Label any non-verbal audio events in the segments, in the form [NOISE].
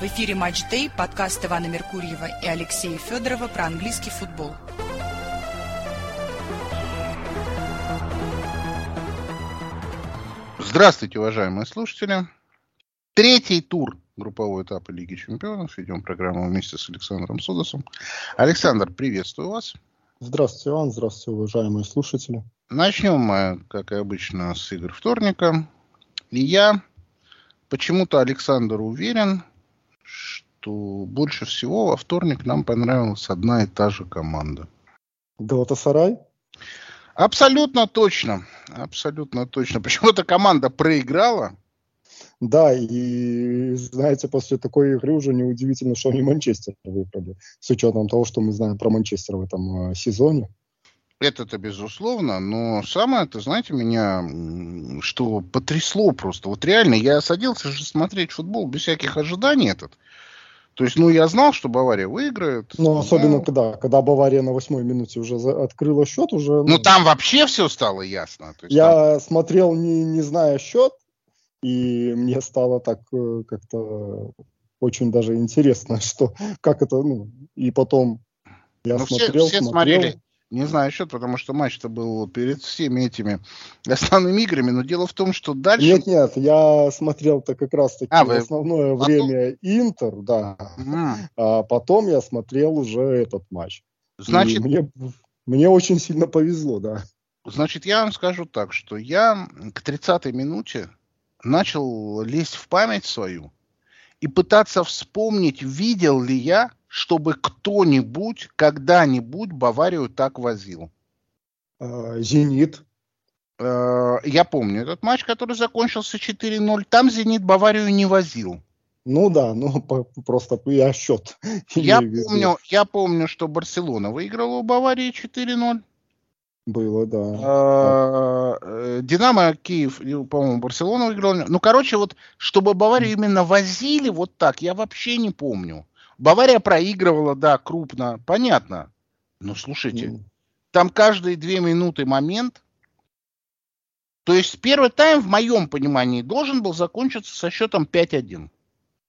В эфире «Матч Дэй», подкаст Ивана Меркурьева и Алексея Федорова про английский футбол. Здравствуйте, уважаемые слушатели. Третий тур группового этапа Лиги Чемпионов. Ведем программу вместе с Александром Судосом. Александр, приветствую вас. Здравствуйте, Иван. Здравствуйте, уважаемые слушатели. Начнем мы, как и обычно, с игр вторника. И я почему-то, Александр, уверен, что больше всего во вторник нам понравилась одна и та же команда. Галатасарай? Абсолютно точно. Абсолютно точно. [LAUGHS] Почему-то команда проиграла. Да, и знаете, после такой игры уже неудивительно, что они Манчестер выбрали. С учетом того, что мы знаем про Манчестер в этом э, сезоне. Это-то безусловно, но самое, это, знаете, меня что потрясло просто. Вот реально, я садился же смотреть футбол без всяких ожиданий этот. То есть, ну, я знал, что Бавария выиграет. Ну, особенно, но... когда, когда Бавария на восьмой минуте уже за... открыла счет, уже... Ну, ну, там вообще все стало ясно. То есть, я там... смотрел, не, не зная счет, и мне стало так э, как-то очень даже интересно, [LAUGHS] что, как это, ну, и потом я ну, смотрел, все, все смотрел. смотрели не знаю счет, потому что матч-то был перед всеми этими основными играми. Но дело в том, что дальше... Нет, нет, я смотрел-то как раз-таки а, вы... основное потом... время Интер, да. Mm. А потом я смотрел уже этот матч. Значит... мне, мне очень сильно повезло, да. Значит, я вам скажу так, что я к 30-й минуте начал лезть в память свою и пытаться вспомнить, видел ли я чтобы кто-нибудь когда-нибудь Баварию так возил? А, Зенит. Э, я помню этот матч, который закончился 4-0. Там Зенит Баварию не возил. Ну да, ну просто [LAUGHS] я счет. Я помню, я помню, что Барселона выиграла у Баварии 4-0. Было, да. А, э, Динамо Киев, по-моему, Барселона выиграла. Ну, короче, вот, чтобы Баварию именно возили вот так, я вообще не помню. Бавария проигрывала, да, крупно, понятно. Но слушайте, mm. там каждые две минуты момент. То есть первый тайм, в моем понимании, должен был закончиться со счетом 5-1.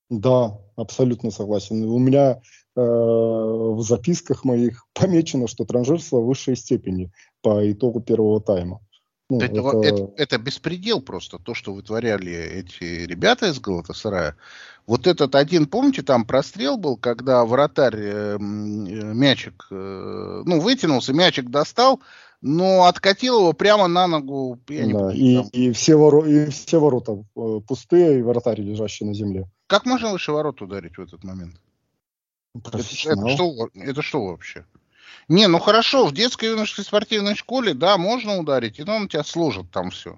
Да, абсолютно согласен. У меня э, в записках моих помечено, что транжирство высшей степени по итогу первого тайма. Ну, это, это... Это, это беспредел просто, то, что вытворяли эти ребята из Галатасарая. Вот этот один, помните, там прострел был, когда вратарь э, э, мячик, э, ну, вытянулся, мячик достал, но откатил его прямо на ногу. Я не да, помню, и, и, все воро, и все ворота э, пустые, и вратарь лежащий на земле. Как можно выше ворот ударить в этот момент? Это, это, что, это что вообще? Не, ну хорошо, в детской юношеской спортивной школе, да, можно ударить, и он тебя сложит там все.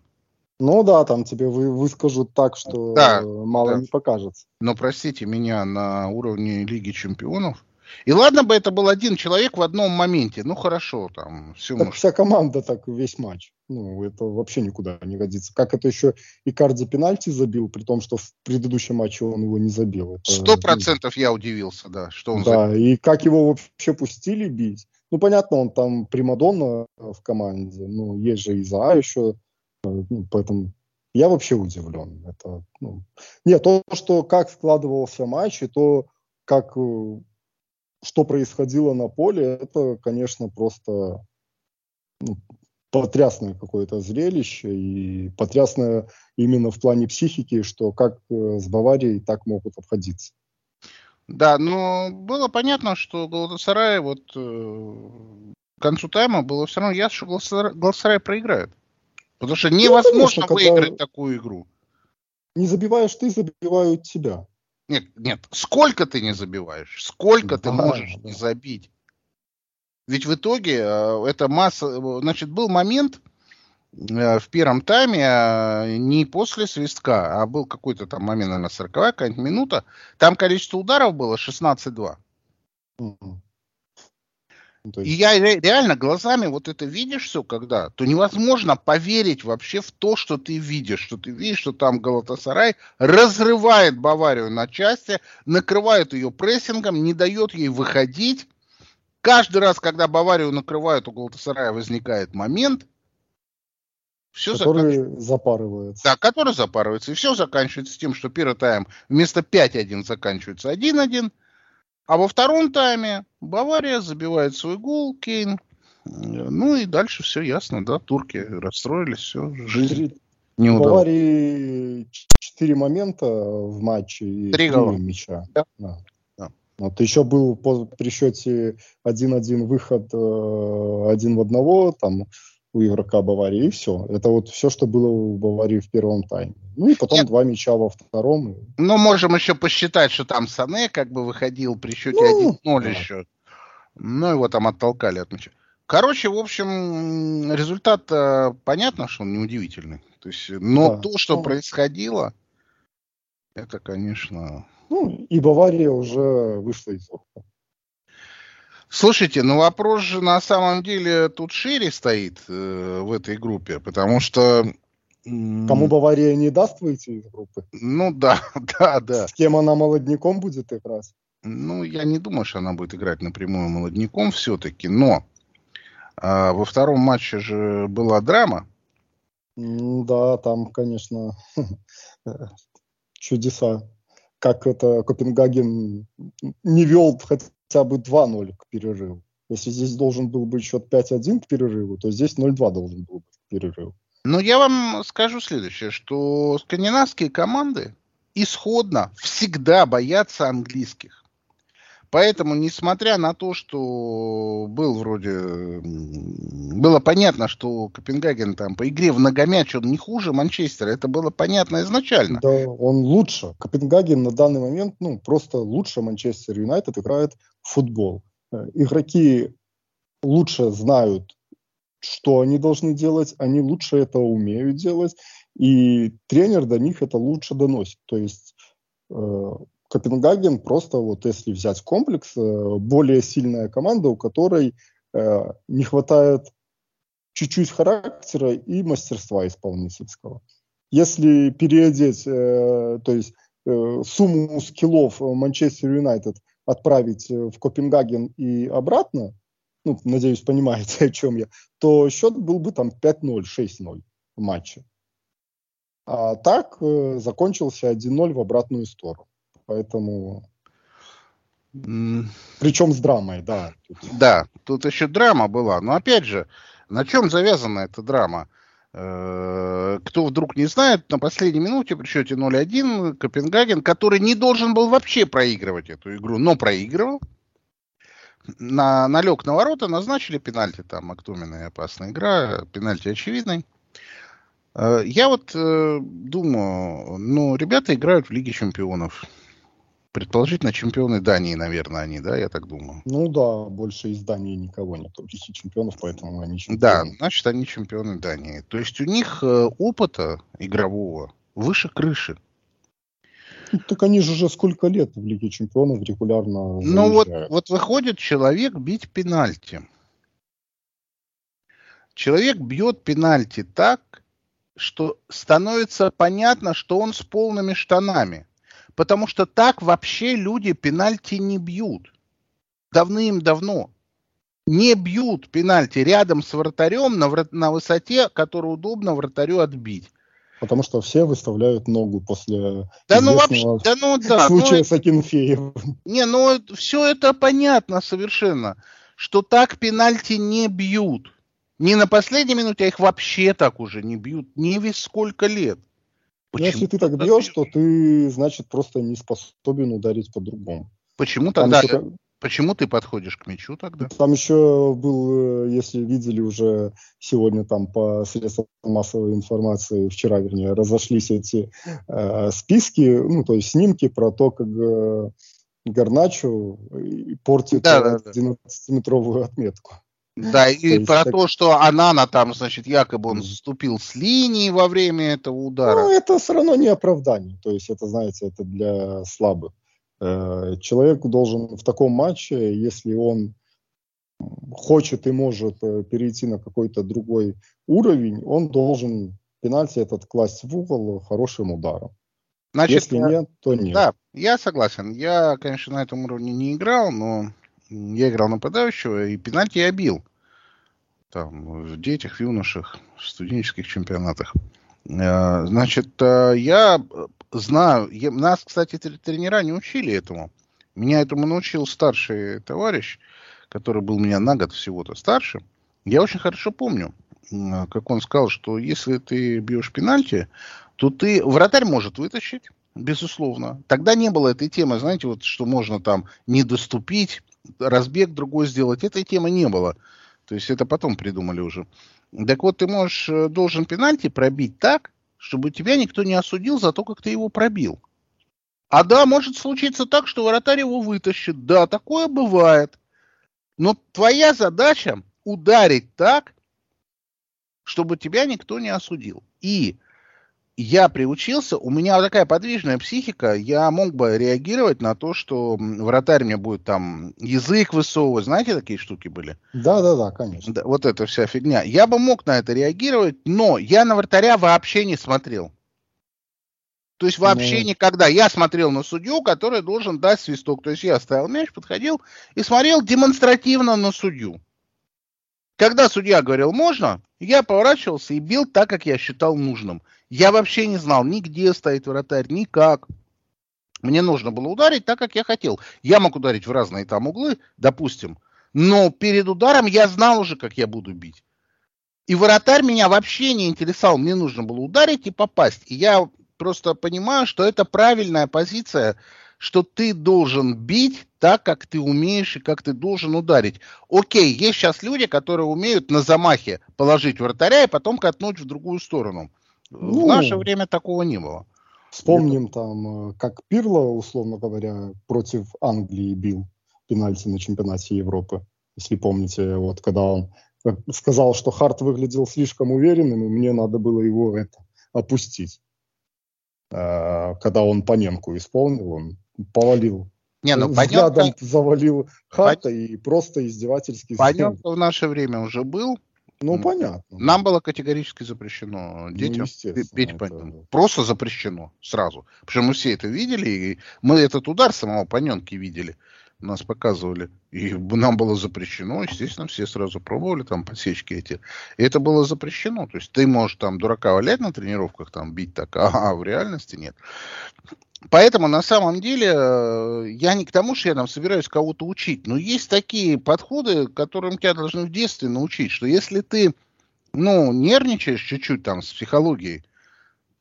Ну да, там тебе вы, выскажут так, что да, мало да. не покажется. Но простите меня, на уровне Лиги Чемпионов. И ладно бы это был один человек в одном моменте. Ну хорошо, там все так может... Вся команда так весь матч. Ну, это вообще никуда не годится. Как это еще и Карди пенальти забил, при том, что в предыдущем матче он его не забил. Сто процентов я удивился, да, что он Да, забил. и как его вообще пустили бить. Ну, понятно, он там примадонна в команде. Ну, есть же Иза еще ну, поэтому я вообще удивлен. Это, ну... Нет, то, что как складывался матч, и то, как, э, что происходило на поле, это, конечно, просто ну, потрясное какое-то зрелище и потрясное именно в плане психики, что как э, с Баварией так могут обходиться. Да, но было понятно, что Галатасарай вот э, к концу тайма было все равно ясно, что Галатасарай, Галатасарай проиграет. Потому что невозможно ну, конечно, выиграть такую игру. Не забиваешь ты, забивают тебя. Нет, нет. Сколько ты не забиваешь? Сколько да, ты можешь да. не забить? Ведь в итоге э, это масса... Значит, был момент э, в первом тайме э, не после свистка, а был какой-то там момент, наверное, 40 какая-нибудь минута. Там количество ударов было 16-2. Угу. Ну, есть... И я реально глазами вот это видишь все, когда, то невозможно поверить вообще в то, что ты видишь, что ты видишь, что там Галатасарай разрывает Баварию на части, накрывает ее прессингом, не дает ей выходить. Каждый раз, когда Баварию накрывают, у Галатасарая возникает момент. Все который заканч... запарывается. Да, который запарывается. И все заканчивается тем, что первый тайм вместо 5-1 заканчивается 1-1. А во втором тайме Бавария забивает свой гол, Кейн. Ну и дальше все ясно, да, турки расстроились, все, жизнь не удалось. Баварии четыре момента в матче и три мяча. Да. Да. Вот еще был по, при счете 1-1 выход э, один в одного, там у игрока Баварии, и все. Это вот все, что было у Баварии в первом тайме. Ну и потом Нет. два мяча во втором. Ну, можем еще посчитать, что там Сане как бы выходил при счете ну, 1-0 да. еще. Ну, его там оттолкали от мяча. Короче, в общем, результат э, понятно, что он неудивительный. То есть, но да. то, что ну, происходило, это, конечно... Ну, и Бавария уже вышла из окна. Слушайте, ну вопрос же на самом деле тут шире стоит э, в этой группе, потому что... Кому Бавария не даст выйти из группы? Ну да, [LAUGHS] да, да. С кем она молодняком будет играть? Ну, я не думаю, что она будет играть напрямую молодняком все-таки, но э, во втором матче же была драма. Да, там, конечно, [LAUGHS] чудеса. Как это Копенгаген не вел хотя бы 2-0 к перерыву. Если здесь должен был быть счет 5-1 к перерыву, то здесь 0-2 должен был быть к перерыву. Ну, я вам скажу следующее, что скандинавские команды исходно всегда боятся английских. Поэтому, несмотря на то, что был вроде... Было понятно, что Копенгаген там по игре в многомяч он не хуже Манчестера. Это было понятно изначально. Да, он лучше. Копенгаген на данный момент, ну, просто лучше Манчестер Юнайтед играет в футбол. Э, игроки лучше знают, что они должны делать, они лучше это умеют делать, и тренер до них это лучше доносит. То есть э, Копенгаген просто, вот если взять комплекс, э, более сильная команда, у которой э, не хватает чуть-чуть характера и мастерства исполнительского. Если переодеть, э, то есть сумму скиллов Манчестер Юнайтед отправить в Копенгаген и обратно, ну, надеюсь, понимаете, о чем я, то счет был бы там 5-0, 6-0 в матче. А так закончился 1-0 в обратную сторону. Поэтому... Причем с драмой, да. Да, тут еще драма была. Но опять же, на чем завязана эта драма? Э, кто вдруг не знает, на последней минуте при счете 0-1 Копенгаген, который не должен был вообще проигрывать эту игру, но проигрывал, на, налег на ворота, назначили пенальти, там актуменная опасная игра, пенальти очевидный. Э, я вот э, думаю, ну, ребята играют в Лиге Чемпионов. Предположительно, чемпионы Дании, наверное, они, да, я так думаю. Ну да, больше из Дании никого нет Лиге чемпионов, поэтому они чемпионы. Да, значит, они чемпионы Дании. То есть у них э, опыта игрового выше крыши. Ну, так они же уже сколько лет в Лиге чемпионов регулярно Ну вот, вот выходит человек бить пенальти. Человек бьет пенальти так, что становится понятно, что он с полными штанами. Потому что так вообще люди пенальти не бьют. Давным-давно. Не бьют пенальти рядом с вратарем на, врат... на высоте, которую удобно вратарю отбить. Потому что все выставляют ногу после да ну вообще, да ну да, случая ну, с Акинфеевым. Не, ну все это понятно совершенно, что так пенальти не бьют. Не на последней минуте, а их вообще так уже не бьют. Не весь сколько лет. Почему? Если ты так бьешь, то ты, значит, просто не способен ударить по-другому. Почему тогда? Еще... Почему ты подходишь к мячу тогда? Там еще был, э, если видели уже сегодня там по средствам массовой информации, вчера, вернее, разошлись эти э, списки, ну, то есть снимки про то, как э, Гарначу портит да, да, да. 11-метровую отметку. Да, и то про так... то, что Анана там, значит, якобы он заступил с линии во время этого удара. Ну, это все равно не оправдание. То есть это, знаете, это для слабых. Э, человек должен в таком матче, если он хочет и может э, перейти на какой-то другой уровень, он должен пенальти этот класть в угол хорошим ударом. Значит, Если нет, то нет. Да, я согласен. Я, конечно, на этом уровне не играл, но я играл нападающего, и пенальти я бил. там, в детях, в юношах, в студенческих чемпионатах. Э, значит, э, я знаю, я, нас, кстати, тренера не учили этому. Меня этому научил старший товарищ, который был меня на год всего-то старше. Я очень хорошо помню, как он сказал, что если ты бьешь пенальти, то ты вратарь может вытащить, безусловно. Тогда не было этой темы, знаете, вот что можно там не доступить, разбег другой сделать. Этой темы не было. То есть это потом придумали уже. Так вот, ты можешь, э, должен пенальти пробить так, чтобы тебя никто не осудил за то, как ты его пробил. А да, может случиться так, что вратарь его вытащит. Да, такое бывает. Но твоя задача ударить так, чтобы тебя никто не осудил. И я приучился, у меня вот такая подвижная психика, я мог бы реагировать на то, что вратарь мне будет там язык высовывать, знаете, такие штуки были? Да, да, да, конечно. Да, вот эта вся фигня. Я бы мог на это реагировать, но я на вратаря вообще не смотрел. То есть вообще ну... никогда. Я смотрел на судью, который должен дать свисток. То есть я ставил мяч, подходил и смотрел демонстративно на судью. Когда судья говорил «можно», я поворачивался и бил так, как я считал нужным. Я вообще не знал ни где стоит вратарь, ни как. Мне нужно было ударить так, как я хотел. Я мог ударить в разные там углы, допустим, но перед ударом я знал уже, как я буду бить. И вратарь меня вообще не интересовал. Мне нужно было ударить и попасть. И я просто понимаю, что это правильная позиция, что ты должен бить так, как ты умеешь и как ты должен ударить. Окей, есть сейчас люди, которые умеют на замахе положить вратаря и потом катнуть в другую сторону. Ну, в наше время такого не было. Вспомним Это... там, э, как Пирло, условно говоря, против Англии бил пенальти на чемпионате Европы. Если помните, вот когда он э, сказал, что Харт выглядел слишком уверенным, и мне надо было его это опустить. Э, когда он Паненку исполнил, он повалил. Не, ну, Взглядом Паненко... завалил Харта Пан... и просто издевательски... Паненко в наше время уже был. Ну, ну, понятно. Нам было категорически запрещено ну, детям ну, петь Паненко. Просто запрещено сразу. Потому что мы все это видели, и мы этот удар самого Паненки видели нас показывали, и нам было запрещено, естественно, все сразу пробовали там подсечки эти. И это было запрещено. То есть ты можешь там дурака валять на тренировках, там бить так, а в реальности нет. Поэтому на самом деле э, я не к тому, что я там собираюсь кого-то учить, но есть такие подходы, которым тебя должны в детстве научить, что если ты, ну, нервничаешь чуть-чуть там с психологией,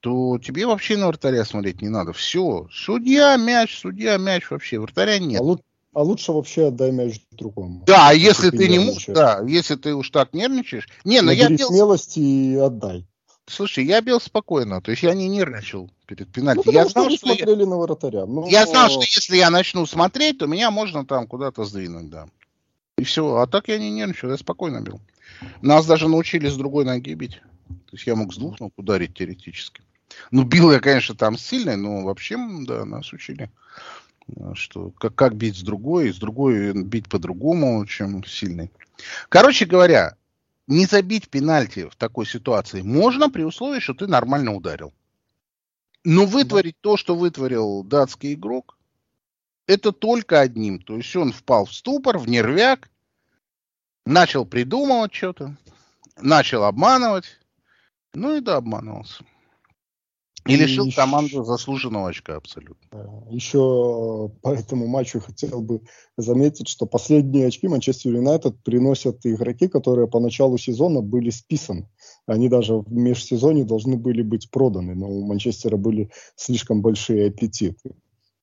то тебе вообще на вратаря смотреть не надо. Все. Судья, мяч, судья, мяч вообще. Вратаря нет. А, а лучше вообще отдай мяч другому. Да, если, если ты, ты не можешь, да, если ты уж так нервничаешь. Не, но я бил... смелости и отдай. Слушай, я бил спокойно, то есть я не нервничал перед пенальти. Ну, я знал, что смотрели я... на вратаря. Но... Я знал, что если я начну смотреть, то меня можно там куда-то сдвинуть, да. И все. А так я не нервничал, я спокойно бил. Нас даже научили с другой ноги бить. То есть я мог с двух ног ударить теоретически. Ну, бил я, конечно, там сильный, но вообще, да, нас учили. Э, что как, как бить с другой, с другой бить по-другому, чем сильный. Короче говоря, не забить пенальти в такой ситуации можно при условии, что ты нормально ударил. Но вытворить да. то, что вытворил датский игрок, это только одним. То есть он впал в ступор, в нервяк, начал придумывать что-то, начал обманывать, ну и да, обманывался. И лишил и команду заслуженного очка абсолютно. Еще по этому матчу хотел бы заметить, что последние очки Манчестер Юнайтед приносят игроки, которые по началу сезона были списаны. Они даже в межсезонье должны были быть проданы, но у Манчестера были слишком большие аппетиты.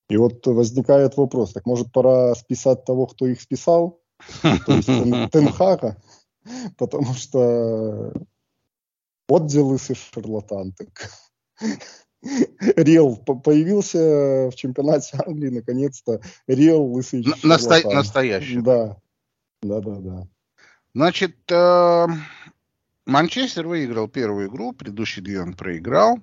И вот возникает вопрос, так может пора списать того, кто их списал? То есть [LAUGHS] Тенхага? Потому что вот лысый шарлатан. Так [LAUGHS] Рел появился в чемпионате Англии, наконец-то. Рел лысый Насто... Настоящий. Да. Да, да, да. Значит, э, Манчестер выиграл первую игру, предыдущий две он проиграл.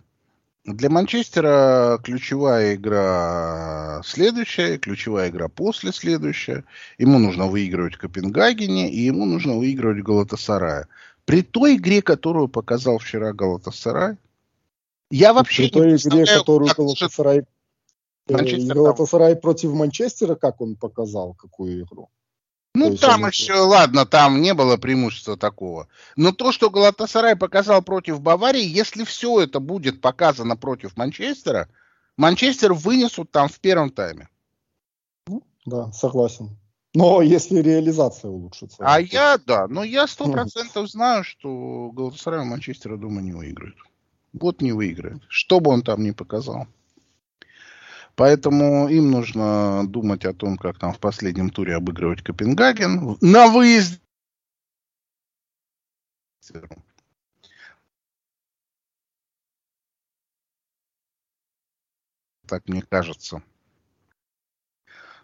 Для Манчестера ключевая игра следующая, ключевая игра после следующая. Ему нужно выигрывать в Копенгагене, и ему нужно выигрывать в Галатасарае. При той игре, которую показал вчера Галатасарай, я вообще При той игре, которую Галатасарай, э, Галатасарай против Манчестера, как он показал, какую игру? Ну, там они... еще, ладно, там не было преимущества такого. Но то, что Галатасарай показал против Баварии, если все это будет показано против Манчестера, Манчестер вынесут там в первом тайме. Ну, да, согласен. Но если реализация улучшится. А то... я, да, но я сто процентов знаю, что Галатасарай Манчестера дома не выиграет. Вот не выиграет. Что бы он там ни показал. Поэтому им нужно думать о том, как там в последнем туре обыгрывать Копенгаген на выезд. Так мне кажется.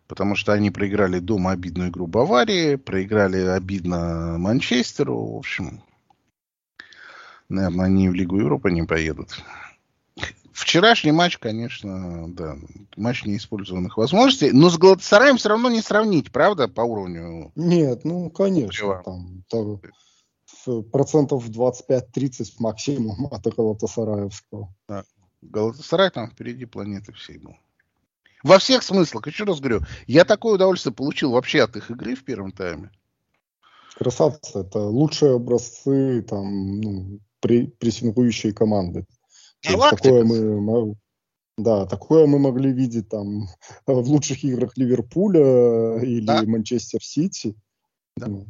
Потому что они проиграли дома обидную игру Баварии, проиграли обидно Манчестеру. В общем, наверное, они в Лигу Европы не поедут. Вчерашний матч, конечно, да, матч неиспользованных возможностей, но с Галатасараем все равно не сравнить, правда, по уровню? Нет, ну, конечно, там, там процентов 25-30 максимум от Галатасараевского. Да. Галатасарай там впереди планеты всей был. Во всех смыслах, еще раз говорю, я такое удовольствие получил вообще от их игры в первом тайме. Красавцы, это лучшие образцы там, ну, при, прессингующей команды. Такое мы, да, такое мы могли видеть там в лучших играх Ливерпуля или да. Манчестер Сити. Да. Ну.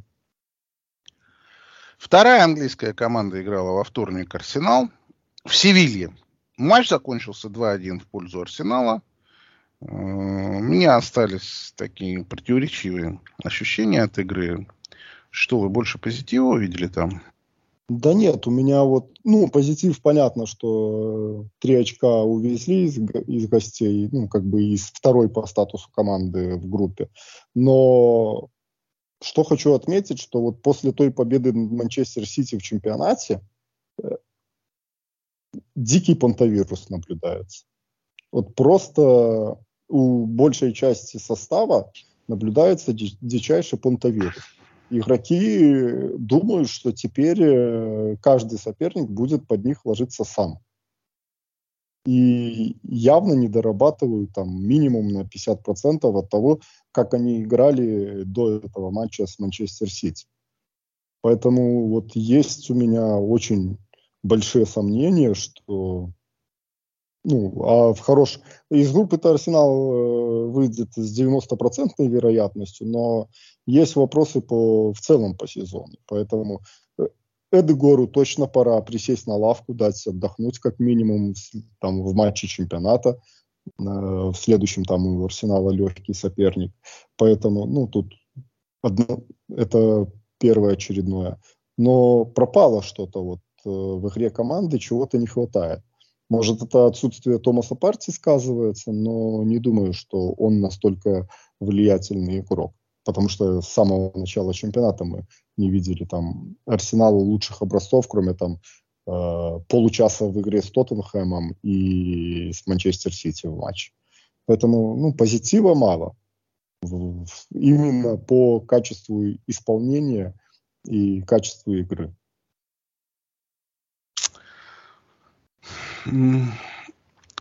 Вторая английская команда играла во вторник Арсенал в Севилье. Матч закончился 2-1 в пользу Арсенала. Э, у меня остались такие противоречивые ощущения от игры. Что вы больше позитива увидели там? Да нет, у меня вот, ну, позитив, понятно, что три очка увезли из, из гостей, ну, как бы из второй по статусу команды в группе. Но что хочу отметить, что вот после той победы Манчестер Сити в чемпионате э, дикий понтовирус наблюдается. Вот просто у большей части состава наблюдается дичайший понтовирус игроки думают, что теперь э, каждый соперник будет под них ложиться сам. И явно не дорабатывают там минимум на 50% от того, как они играли до этого матча с Манчестер Сити. Поэтому вот есть у меня очень большие сомнения, что ну, а в хорош... Из группы-то Арсенал э, выйдет с 90% вероятностью, но есть вопросы по, в целом по сезону. Поэтому э, Эдегору точно пора присесть на лавку, дать отдохнуть как минимум там, в матче чемпионата. Э, в следующем там у Арсенала легкий соперник. Поэтому, ну, тут одно, это первое очередное. Но пропало что-то вот в игре команды, чего-то не хватает. Может, это отсутствие Томаса Парти сказывается, но не думаю, что он настолько влиятельный игрок. Потому что с самого начала чемпионата мы не видели там арсенала лучших образцов, кроме там э, получаса в игре с Тоттенхэмом и с Манчестер Сити в матче. Поэтому ну, позитива мало. Именно по качеству исполнения и качеству игры.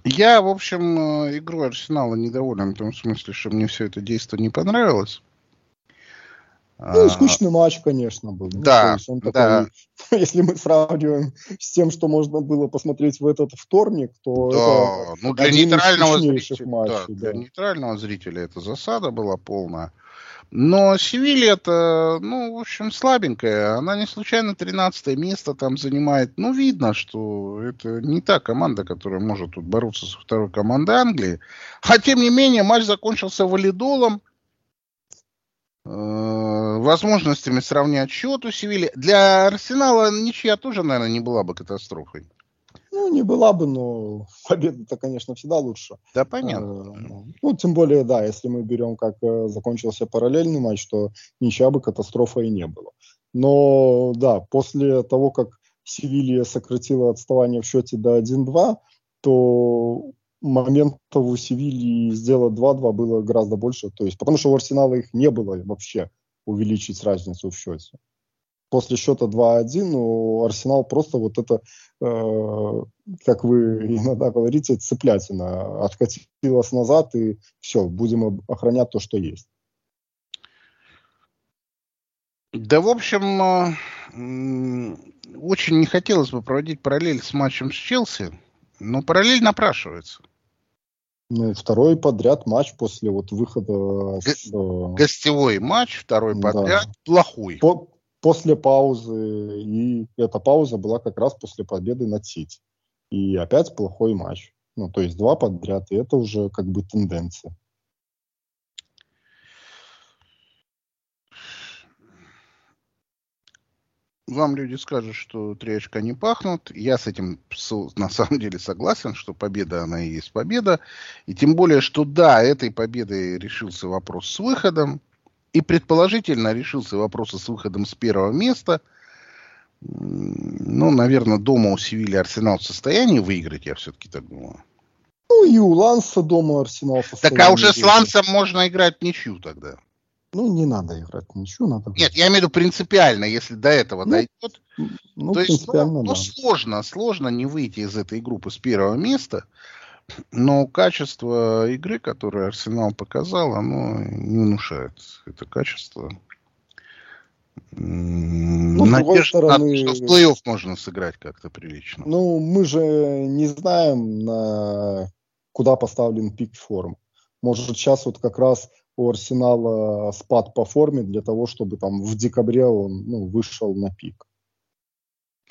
Я, в общем, э, игру Арсенала недоволен в том смысле, что мне все это действие не понравилось. Ну, а, скучный матч, конечно, был. Ну, да, ну, да. Такой, [LAUGHS] если мы сравниваем с тем, что можно было посмотреть в этот вторник, то да, это ну, для нейтрального зрителя, матчей, да, да. для нейтрального зрителя это засада была полная. Но Севилья это, ну, в общем, слабенькая. Она не случайно 13 место там занимает. Ну, видно, что это не та команда, которая может тут бороться со второй командой Англии. А тем не менее, матч закончился валидолом. Э, возможностями сравнять счет у Севильи. Для Арсенала ничья тоже, наверное, не была бы катастрофой. Ну, не была бы, но [LAUGHS] победа-то, конечно, всегда лучше. Да, понятно. Э, ну, тем более, да, если мы берем, как э, закончился параллельный матч, то ничья бы катастрофа и не было. Но, да, после того, как Севилья сократила отставание в счете до 1-2, то моментов у Севильи сделать 2-2 было гораздо больше. То есть, потому что у Арсенала их не было вообще увеличить разницу в счете после счета 2-1 ну, Арсенал просто вот это, э, как вы иногда говорите, цыплятина. Откатилась назад и все, будем охранять то, что есть. Да, в общем, очень не хотелось бы проводить параллель с матчем с Челси, но параллель напрашивается. Ну, второй подряд матч после вот выхода... Г- с, э, Гостевой матч, второй подряд, да. плохой. По после паузы, и эта пауза была как раз после победы над Сити. И опять плохой матч. Ну, то есть два подряд, и это уже как бы тенденция. вам люди скажут, что три очка не пахнут. Я с этим на самом деле согласен, что победа, она и есть победа. И тем более, что да, этой победой решился вопрос с выходом. И предположительно решился вопрос с выходом с первого места. Ну, наверное, дома у Севильи Арсенал в состоянии выиграть, я все-таки так думаю. Ну, и у Ланса дома Арсенал в состоянии Так а уже выиграть. с Лансом можно играть ничью тогда. Ну, не надо играть ничего, надо... Нет, я имею в виду принципиально, если до этого ну, дойдет. Ну, то есть, ну, ну, да. сложно, сложно не выйти из этой группы с первого места, но качество игры, которое Арсенал показал, оно не внушает это качество. Ну, Надежда, стороны, что в плей-офф можно сыграть как-то прилично. Ну, мы же не знаем, на куда поставлен пик форм. Может, сейчас вот как раз у Арсенала спад по форме для того, чтобы там в декабре он ну, вышел на пик.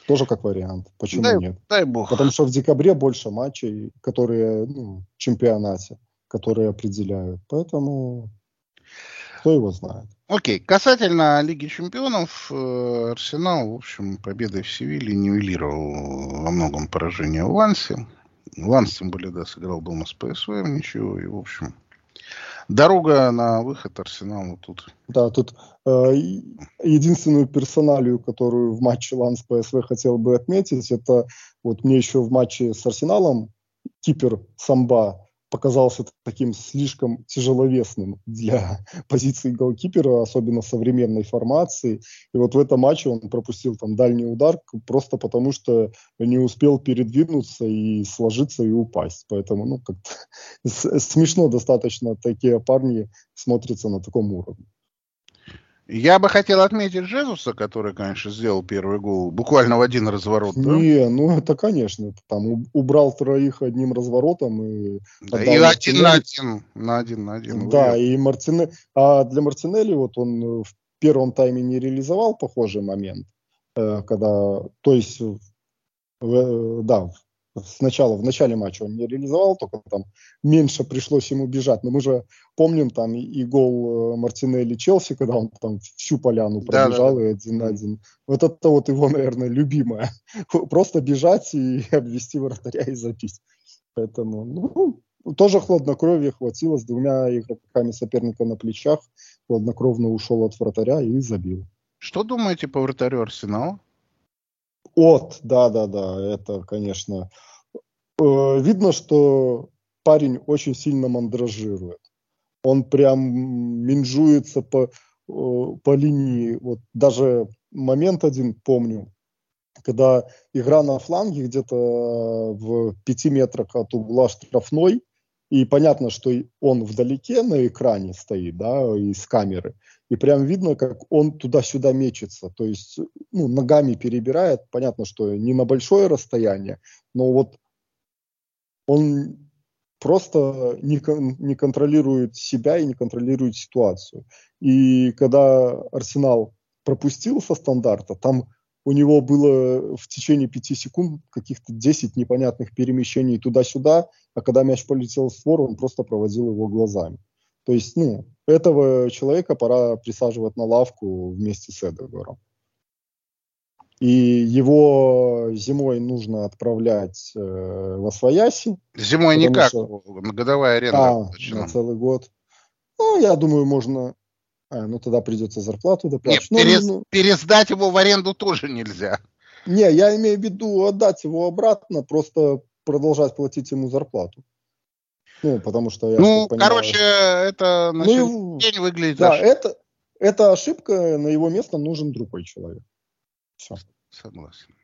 Тоже как вариант. Почему дай, нет? Дай бог. Потому что в декабре больше матчей, которые ну, в чемпионате, которые определяют. Поэтому кто его знает. Окей. Касательно Лиги Чемпионов, э, Арсенал, в общем, победой в Севиле нивелировал во многом поражение в Лансе. Ланс, тем более, да, сыграл дома с ПСВ ничего. И, в общем, Дорога на выход Арсеналу тут. Да, тут э, единственную персоналию, которую в матче Ланс ПСВ хотел бы отметить, это вот мне еще в матче с Арсеналом кипер Самба показался таким слишком тяжеловесным для [LAUGHS] позиции голкипера, особенно современной формации. И вот в этом матче он пропустил там дальний удар просто потому, что не успел передвинуться и сложиться и упасть. Поэтому, ну, как-то [LAUGHS] смешно достаточно такие парни смотрятся на таком уровне. Я бы хотел отметить Жезуса, который, конечно, сделал первый гол буквально в один разворот. Да? Не, ну это, конечно, там убрал троих одним разворотом и... Да, и один на один, на один на один. Да, и Мартинелли... А для Мартинелли вот он в первом тайме не реализовал похожий момент, э, когда... То есть, да, сначала, в начале матча он не реализовал, только там меньше пришлось ему бежать. Но мы же помним там и, и гол э, Мартинелли Челси, когда он там всю поляну пробежал да, да, и один на один. Вот это вот его, наверное, любимое. [LAUGHS] Просто бежать и [LAUGHS] обвести вратаря и забить. Поэтому, ну, тоже хладнокровие хватило с двумя игроками соперника на плечах. Хладнокровно ушел от вратаря и забил. Что думаете по вратарю Арсенала? От, да, да, да, это, конечно, э, видно, что парень очень сильно мандражирует. Он прям минжуется по, э, по линии. Вот даже момент один помню, когда игра на фланге где-то в пяти метрах от угла штрафной, и понятно, что он вдалеке на экране стоит, да, из камеры. И прям видно, как он туда-сюда мечется. То есть, ну, ногами перебирает. Понятно, что не на большое расстояние, но вот он просто не, не контролирует себя и не контролирует ситуацию. И когда Арсенал пропустил со стандарта, там у него было в течение пяти секунд каких-то 10 непонятных перемещений туда-сюда, а когда мяч полетел в створ, он просто проводил его глазами. То есть, ну, этого человека пора присаживать на лавку вместе с Эдегором. И его зимой нужно отправлять э, в Освояси. Зимой никак, что... годовая аренда. А, на целый год. Ну, я думаю, можно а, ну тогда придется зарплату доплачивать. Нет, перес, ну, пересдать его в аренду тоже нельзя. Не, я имею в виду отдать его обратно, просто продолжать платить ему зарплату. Ну, потому что я Ну, понимаю, короче, это на ну, день выглядит. Да, это, это ошибка, на его место нужен другой человек. Все. Согласен.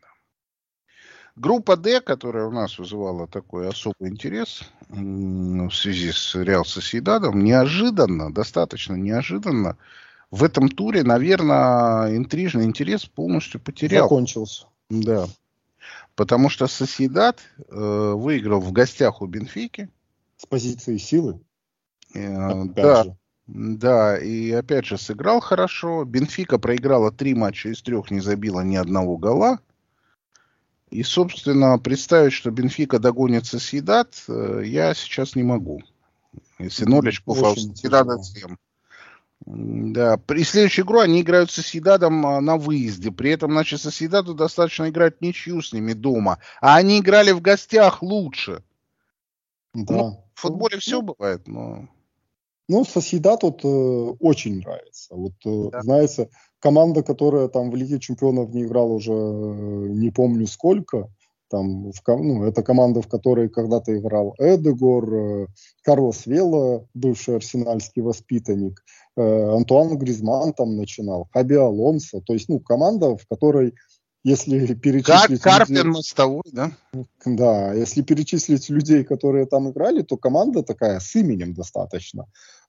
Группа D, которая у нас вызывала такой особый интерес в связи с Реал Соседадом, неожиданно, достаточно неожиданно, в этом туре, наверное, интрижный интерес полностью потерял. Закончился. Да. Потому что Соседат э, выиграл в гостях у Бенфики. С позиции силы? Э, да. Же. Да, и опять же сыграл хорошо. Бенфика проиграла три матча из трех, не забила ни одного гола. И, собственно, представить, что Бенфика догонит Соседат, э, я сейчас не могу. Если ноль очков, а у Соседада 7. Да, при следующую игру они играют с Соседадом а, на выезде. При этом, значит, Соседаду достаточно играть ничью с ними дома. А они играли в гостях лучше. Да. Ну, в футболе ну, все бывает, но... Ну, Соседат вот э, очень нравится. Вот, э, да. знаете, команда, которая там в Лиге Чемпионов не играла уже э, не помню сколько, там, в, ну, это команда, в которой когда-то играл Эдегор, э, Карлос Вела, бывший арсенальский воспитанник, э, Антуан Гризман там начинал, Хаби Алонсо. То есть, ну, команда, в которой если [LAUGHS] перечислить... Карпин людей, мостовой, да? Да, если перечислить людей, которые там играли, то команда такая с именем достаточно.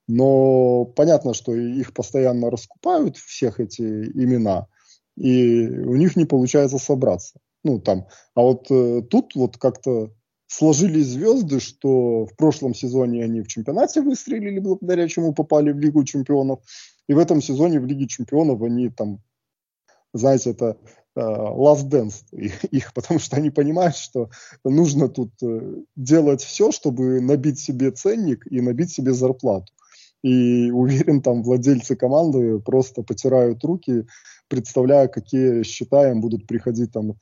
Но понятно, что их постоянно раскупают, всех эти имена, и у них не получается собраться. Ну, там. А вот э, тут вот как-то сложились звезды, что в прошлом сезоне они в чемпионате выстрелили, благодаря чему попали в Лигу чемпионов. И в этом сезоне в Лиге чемпионов они там, знаете, это last dance их, потому что они понимают, что нужно тут э, делать все, чтобы набить себе ценник и набить себе зарплату. И уверен, там владельцы команды просто потирают руки, представляя, какие счета им будут приходить там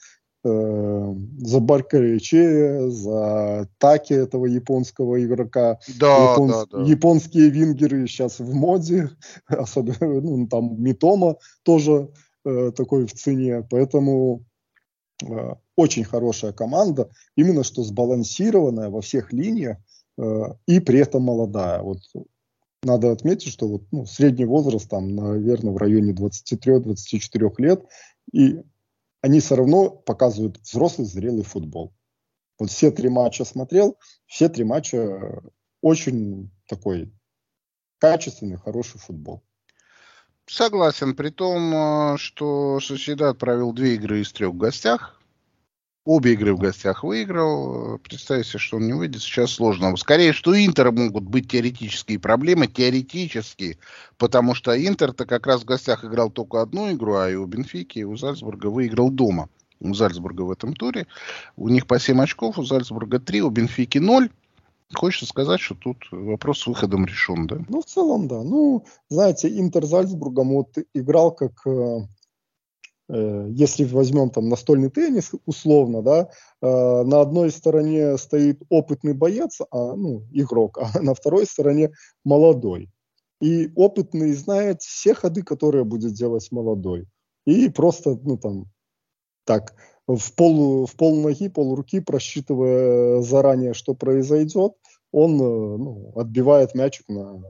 э, за Баркариче, за Таки этого японского игрока. Да, Япон... да, да. Японские вингеры сейчас в моде, [LAUGHS] особенно ну, там Митома тоже э, такой в цене. Поэтому э, очень хорошая команда, именно что сбалансированная во всех линиях э, и при этом молодая. Вот надо отметить, что вот, ну, средний возраст там, наверное, в районе 23-24 лет, и они все равно показывают взрослый, зрелый футбол. Вот все три матча смотрел, все три матча очень такой качественный, хороший футбол. Согласен, при том, э, что Соседат провел две игры из трех в гостях, Обе игры в гостях выиграл. Представьте что он не выйдет. Сейчас сложно. Скорее, что у Интера могут быть теоретические проблемы. Теоретические. Потому что Интер-то как раз в гостях играл только одну игру, а и у Бенфики, и у Зальцбурга выиграл дома. У Зальцбурга в этом туре. У них по 7 очков, у Зальцбурга 3, у Бенфики 0. Хочется сказать, что тут вопрос с выходом решен, да? Ну, в целом, да. Ну, знаете, Интер Зальцбургом вот играл как э, Э, если возьмем там настольный теннис условно, да, э, на одной стороне стоит опытный боец, а, ну, игрок, [LAUGHS] а на второй стороне молодой. И опытный знает все ходы, которые будет делать молодой. И просто, ну, там, так, в пол, в пол ноги, пол руки, просчитывая заранее, что произойдет, он э, ну, отбивает мячик на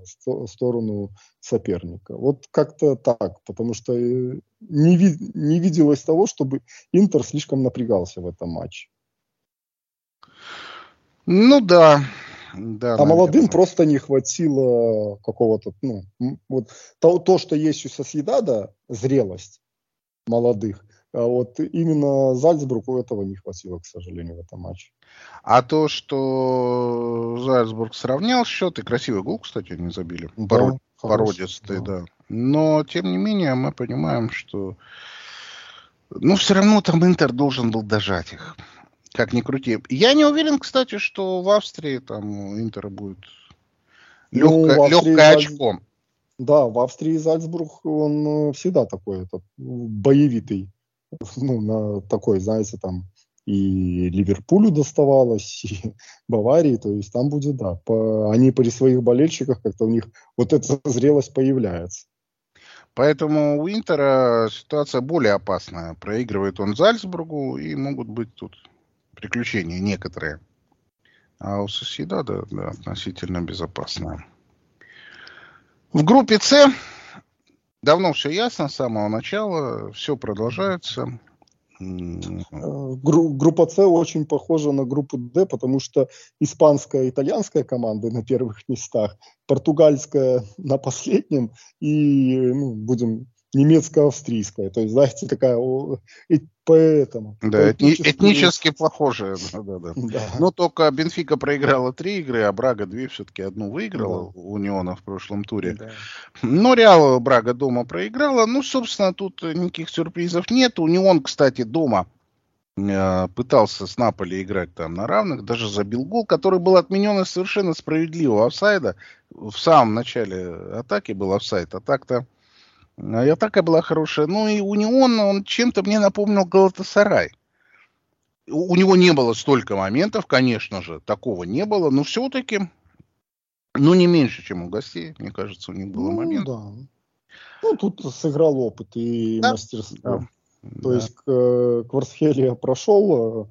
сторону соперника. Вот как-то так, потому что э, не, ви не виделось того, чтобы Интер слишком напрягался в этом матче. Ну да. да а молодым просто не хватило какого-то, ну, вот то, то, что есть у Соседада, зрелость молодых, а вот именно Зальцбургу этого не хватило, к сожалению, в этом матче. А то, что Зальцбург сравнял счет, и красивый гол, кстати, они забили. Да, Пород, породистый, да. да. Но, тем не менее, мы понимаем, что... Ну, все равно там Интер должен был дожать их. Как ни крути. Я не уверен, кстати, что в Австрии там Интера будет легкое, ну, легкое очко. Да, в Австрии Зальцбург, он э, всегда такой этот, боевитый ну, на такой, знаете, там и Ливерпулю доставалось, [LAUGHS] и Баварии, то есть там будет, да, по, они при своих болельщиках как-то у них вот эта зрелость появляется. Поэтому у Интера ситуация более опасная. Проигрывает он Зальцбургу, и могут быть тут приключения некоторые. А у Соседа, да, да, относительно безопасная. В группе С Давно все ясно с самого начала, все продолжается. Группа С очень похожа на группу Д, потому что испанская и итальянская команды на первых местах, португальская на последнем и, ну, будем немецко-австрийская. То есть, знаете, такая поэтому. Да, этнически, этнически похожая. Да, да, да. Да. Но только Бенфика проиграла три игры, а Брага две все-таки одну выиграла да. у Униона в прошлом туре. Да. Но Реал Брага дома проиграла. Ну, собственно, тут никаких сюрпризов нет. Унион, кстати, дома э, пытался с Наполи играть там на равных, даже забил гол, который был отменен из совершенно справедливого офсайда. В самом начале атаки был офсайд, а так-то и атака была хорошая. Ну и Унион, он чем-то мне напомнил Галатасарай. У него не было столько моментов, конечно же, такого не было, но все-таки, ну, не меньше, чем у гостей, мне кажется, у них было ну, моментов. Да. Ну, тут сыграл опыт и да. мастерство. Да. То да. есть э, Кварсхелия прошел, э,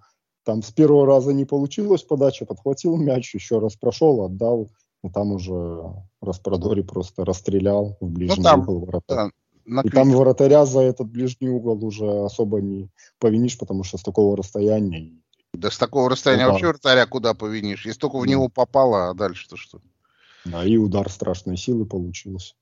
там с первого раза не получилось подача, подхватил мяч, еще раз прошел, отдал. И там уже Распродори просто расстрелял в ближний ну, там, угол вратаря. Да, и там вратаря за этот ближний угол уже особо не повинишь, потому что с такого расстояния... Да с такого расстояния удар. вообще вратаря куда повинишь? Если только в него попало, а дальше-то что? Да, и удар страшной силы получился.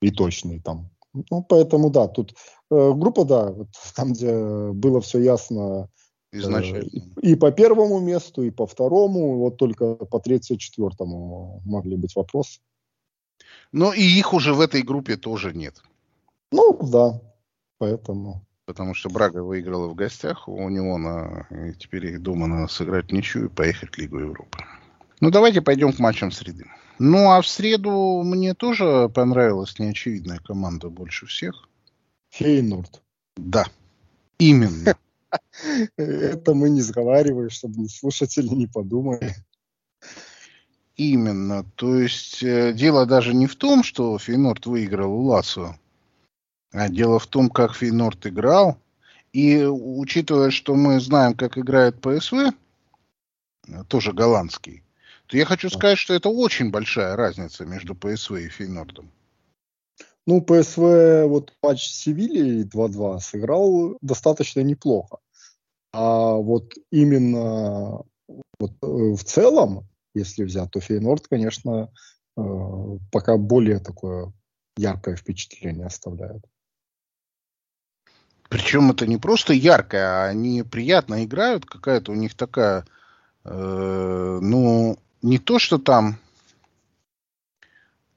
И точный там. Ну, поэтому да, тут э, группа, да, вот [LAUGHS] там, где было все ясно, изначально. И по первому месту, и по второму, вот только по третьему, четвертому могли быть вопросы. Но и их уже в этой группе тоже нет. Ну, да, поэтому. Потому что Брага выиграла в гостях у него на... Теперь дома надо сыграть ничью и поехать в Лигу Европы. Ну, давайте пойдем к матчам среды. Ну, а в среду мне тоже понравилась неочевидная команда больше всех. Фейнорд. Да, именно. [LAUGHS] Это мы не сговариваем, чтобы слушатели не подумали. Именно. То есть э, дело даже не в том, что Фейнорд выиграл у Лацио, а дело в том, как Фейнорд играл. И учитывая, что мы знаем, как играет ПСВ, тоже голландский, то я хочу сказать, что это очень большая разница между ПСВ и Фейнордом. Ну, ПСВ вот матч с Севильей 2-2 сыграл достаточно неплохо. А вот именно вот, э, в целом, если взять, то Фейнорд, конечно, э, пока более такое яркое впечатление оставляет. Причем это не просто яркое, а они приятно играют, какая-то у них такая, э, ну, не то, что там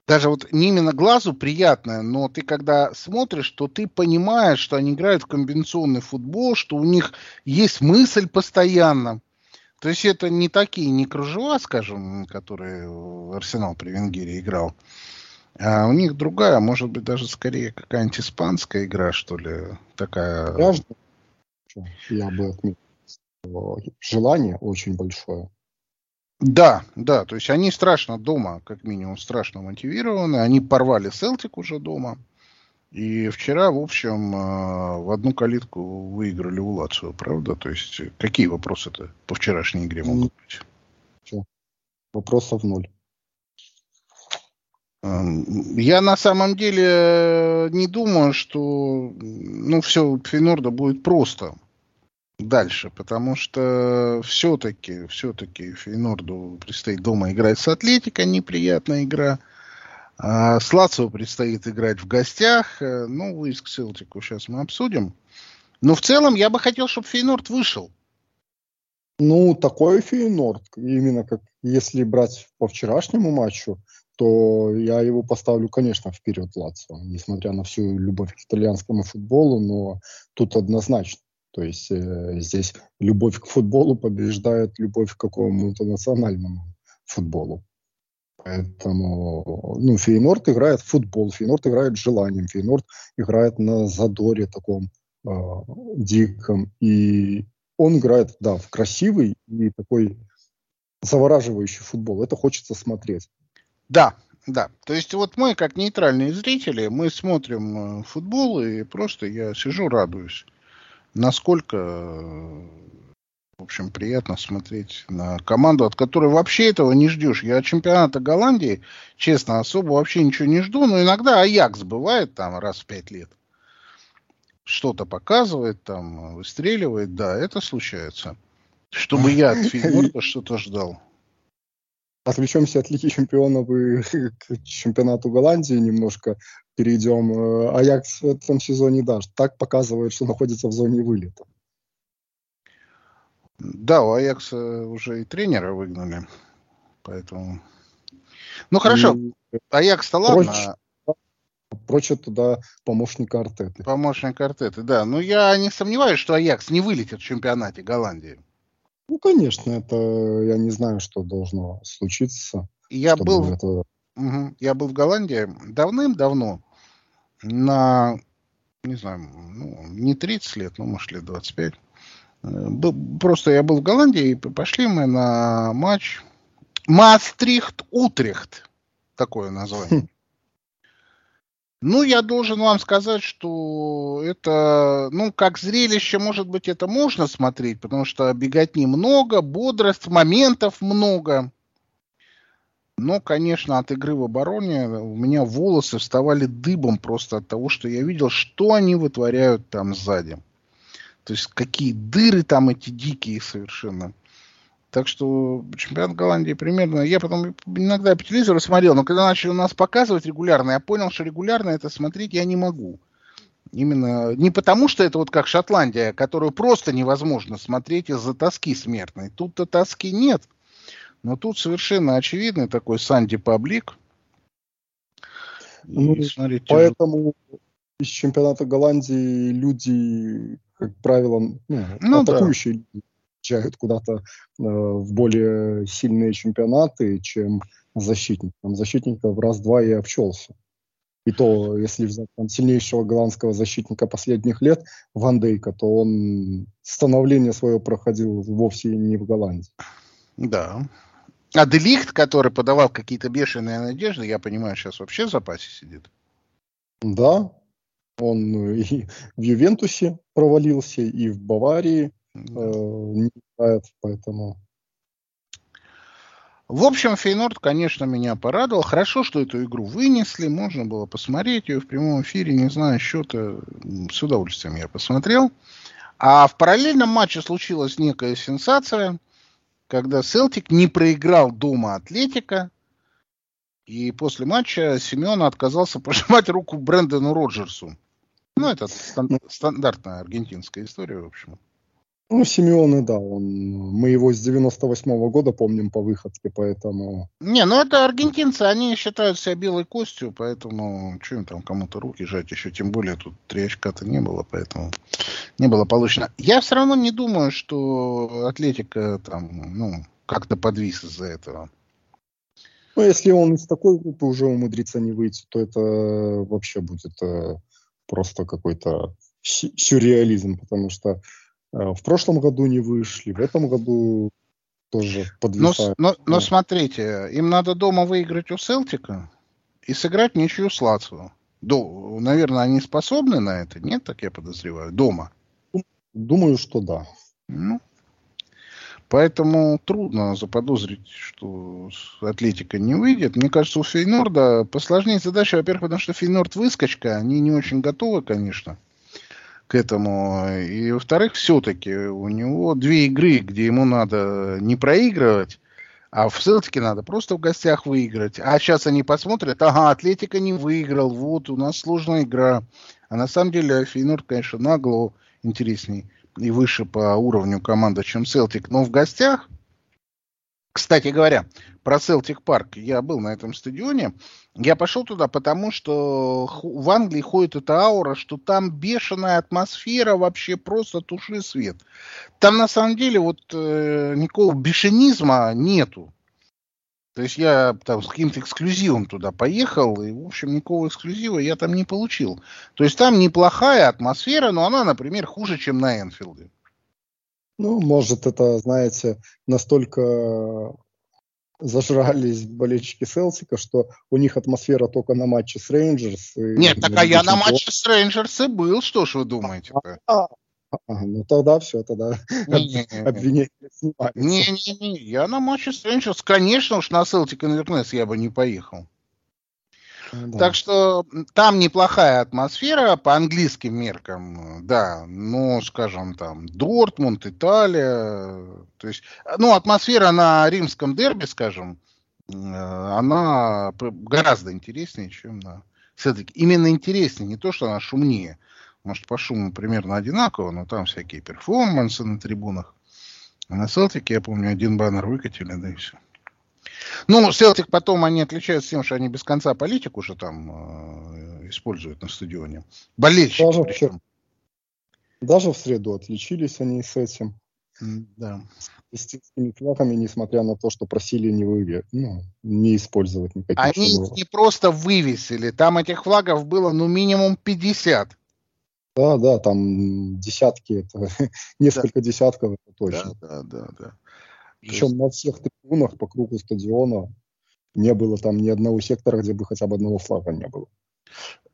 даже вот не именно глазу приятное, но ты когда смотришь, то ты понимаешь, что они играют в комбинационный футбол, что у них есть мысль постоянно. То есть это не такие, не кружева, скажем, которые Арсенал при Венгере играл, а у них другая, может быть, даже скорее какая-нибудь испанская игра, что ли, такая. Я бы отметил. Желание очень большое. Да, да, то есть они страшно дома, как минимум, страшно мотивированы. Они порвали Селтик уже дома. И вчера, в общем, э, в одну калитку выиграли у Лацио, правда? То есть какие вопросы-то по вчерашней игре могут быть? Все. Вопросов ноль. Эм, я на самом деле не думаю, что ну, все Финорда будет просто дальше, потому что все-таки, все-таки Фейнорду предстоит дома играть с Атлетикой, неприятная игра. А с Лацио предстоит играть в гостях. Э, ну, выезд к Селтику сейчас мы обсудим. Но в целом я бы хотел, чтобы Фейнорд вышел. Ну, такой Фейнорд, именно как если брать по вчерашнему матчу, то я его поставлю, конечно, вперед Лацио, несмотря на всю любовь к итальянскому футболу, но тут однозначно. То есть э, здесь любовь к футболу побеждает любовь к какому-то национальному футболу. Поэтому, ну, Фейнорд играет в футбол, Фейнорд играет желанием, Фейнорд играет на задоре таком э, диком. И он играет, да, в красивый и такой завораживающий футбол. Это хочется смотреть. Да, да. То есть вот мы, как нейтральные зрители, мы смотрим э, футбол, и просто я сижу, радуюсь насколько, в общем, приятно смотреть на команду, от которой вообще этого не ждешь. Я от чемпионата Голландии, честно, особо вообще ничего не жду, но иногда Аякс бывает там раз в пять лет. что-то показывает, там, выстреливает, да, это случается. Чтобы я от Фейнорда [LAUGHS] что-то ждал. Отвлечемся от Лиги Чемпионов и [LAUGHS] к чемпионату Голландии немножко перейдем. Э, Аякс в этом сезоне, да, так показывает, что находится в зоне вылета. Да, у Аякса уже и тренера выгнали, поэтому... Ну хорошо, Аякс-то ладно. Прочь туда помощника Артеты. Помощник Артеты, да. Но я не сомневаюсь, что Аякс не вылетит в чемпионате Голландии. Ну, конечно, это я не знаю, что должно случиться. Я был, это... угу, я был в Голландии давным-давно на, не знаю, ну, не 30 лет, ну, может, лет 25. Просто я был в Голландии, и пошли мы на матч Мастрихт-Утрехт. Такое название. [LAUGHS] Ну, я должен вам сказать, что это, ну, как зрелище, может быть, это можно смотреть, потому что беготни много, бодрость, моментов много. Но, конечно, от игры в обороне у меня волосы вставали дыбом просто от того, что я видел, что они вытворяют там сзади. То есть какие дыры там эти дикие совершенно. Так что чемпионат Голландии примерно... Я потом иногда по телевизору смотрел, но когда начали у нас показывать регулярно, я понял, что регулярно это смотреть я не могу. Именно не потому, что это вот как Шотландия, которую просто невозможно смотреть из-за тоски смертной. Тут-то тоски нет. Но тут совершенно очевидный такой Санди Паблик. Ну, поэтому из чемпионата Голландии люди, как правило, ну, ну атакующие да куда-то э, в более сильные чемпионаты, чем защитник. Там защитников раз-два и обчелся. И то, если взять там, сильнейшего голландского защитника последних лет, Ван Дейка, то он становление свое проходил вовсе не в Голландии. Да. А Делихт, который подавал какие-то бешеные надежды, я понимаю, сейчас вообще в запасе сидит. Да, он [LAUGHS] и в Ювентусе провалился, и в Баварии не играет, поэтому... В общем, Фейнорд, конечно, меня порадовал. Хорошо, что эту игру вынесли, можно было посмотреть ее в прямом эфире, не знаю счета, с удовольствием я посмотрел. А в параллельном матче случилась некая сенсация, когда Селтик не проиграл дома Атлетика, и после матча Семен отказался [LAUGHS] пожимать руку Брэндону Роджерсу. Ну, это стандартная аргентинская история, в общем. Ну, Симеоны, да, он, мы его с 98-го года помним по выходке, поэтому... Не, ну это аргентинцы, они считают себя белой костью, поэтому что им там кому-то руки жать, еще тем более тут три очка-то не было, поэтому не было получено. Я все равно не думаю, что Атлетика там, ну, как-то подвис из-за этого. Ну, если он из такой группы уже умудрится не выйти, то это вообще будет э, просто какой-то сюрреализм, потому что Э, в прошлом году не вышли, в этом году тоже подвисают. Но, но, но смотрите, им надо дома выиграть у Селтика и сыграть ничью с Лацио. До, наверное, они способны на это, нет, так я подозреваю, дома? Думаю, что да. Ну, поэтому трудно заподозрить, что Атлетика не выйдет. Мне кажется, у Фейнорда посложнее задача, во-первых, потому что Фейнорд выскочка, они не очень готовы, конечно к этому. И, во-вторых, все-таки у него две игры, где ему надо не проигрывать, а в Селтике надо просто в гостях выиграть. А сейчас они посмотрят, ага, Атлетика не выиграл, вот, у нас сложная игра. А на самом деле Фейнорд, конечно, нагло интересней и выше по уровню команда, чем Селтик. Но в гостях кстати говоря, про Селтик Парк. Я был на этом стадионе. Я пошел туда, потому что в Англии ходит эта аура, что там бешеная атмосфера, вообще просто туши свет. Там на самом деле вот э, никакого бешенизма нету. То есть я там с каким-то эксклюзивом туда поехал, и, в общем, никакого эксклюзива я там не получил. То есть там неплохая атмосфера, но она, например, хуже, чем на Энфилде. Ну, может, это, знаете, настолько зажрались болельщики Селтика, что у них атмосфера только на матче с Рейнджерс. Нет, так а я на матче с Рейнджерс и был, что ж вы думаете? А, а, ну тогда все, тогда обвинение Не-не-не, я на матче Рейнджерс, конечно уж на Селтик Инвернес я бы не поехал. Да. Так что там неплохая атмосфера по английским меркам, да, ну, скажем, там, Дортмунд, Италия, то есть, ну, атмосфера на римском дерби, скажем, э, она гораздо интереснее, чем на... Все-таки именно интереснее, не то, что она шумнее. Может, по шуму примерно одинаково, но там всякие перформансы на трибунах. А на Селтике, я помню, один баннер выкатили, да и все. Ну, Селтик потом они отличаются тем, что они без конца политику уже там э, используют на стадионе. Болельщики даже, причем. Даже в среду отличились они с этим. Да. С теми флагами, несмотря на то, что просили не выве, ну, не использовать никаких Они не просто вывесили, там этих флагов было ну минимум 50. Да, да, там десятки, это [LAUGHS] несколько да. десятков, это точно. Да, да, да, да. Причем есть... на всех трибунах по кругу стадиона не было там ни одного сектора, где бы хотя бы одного флага не было.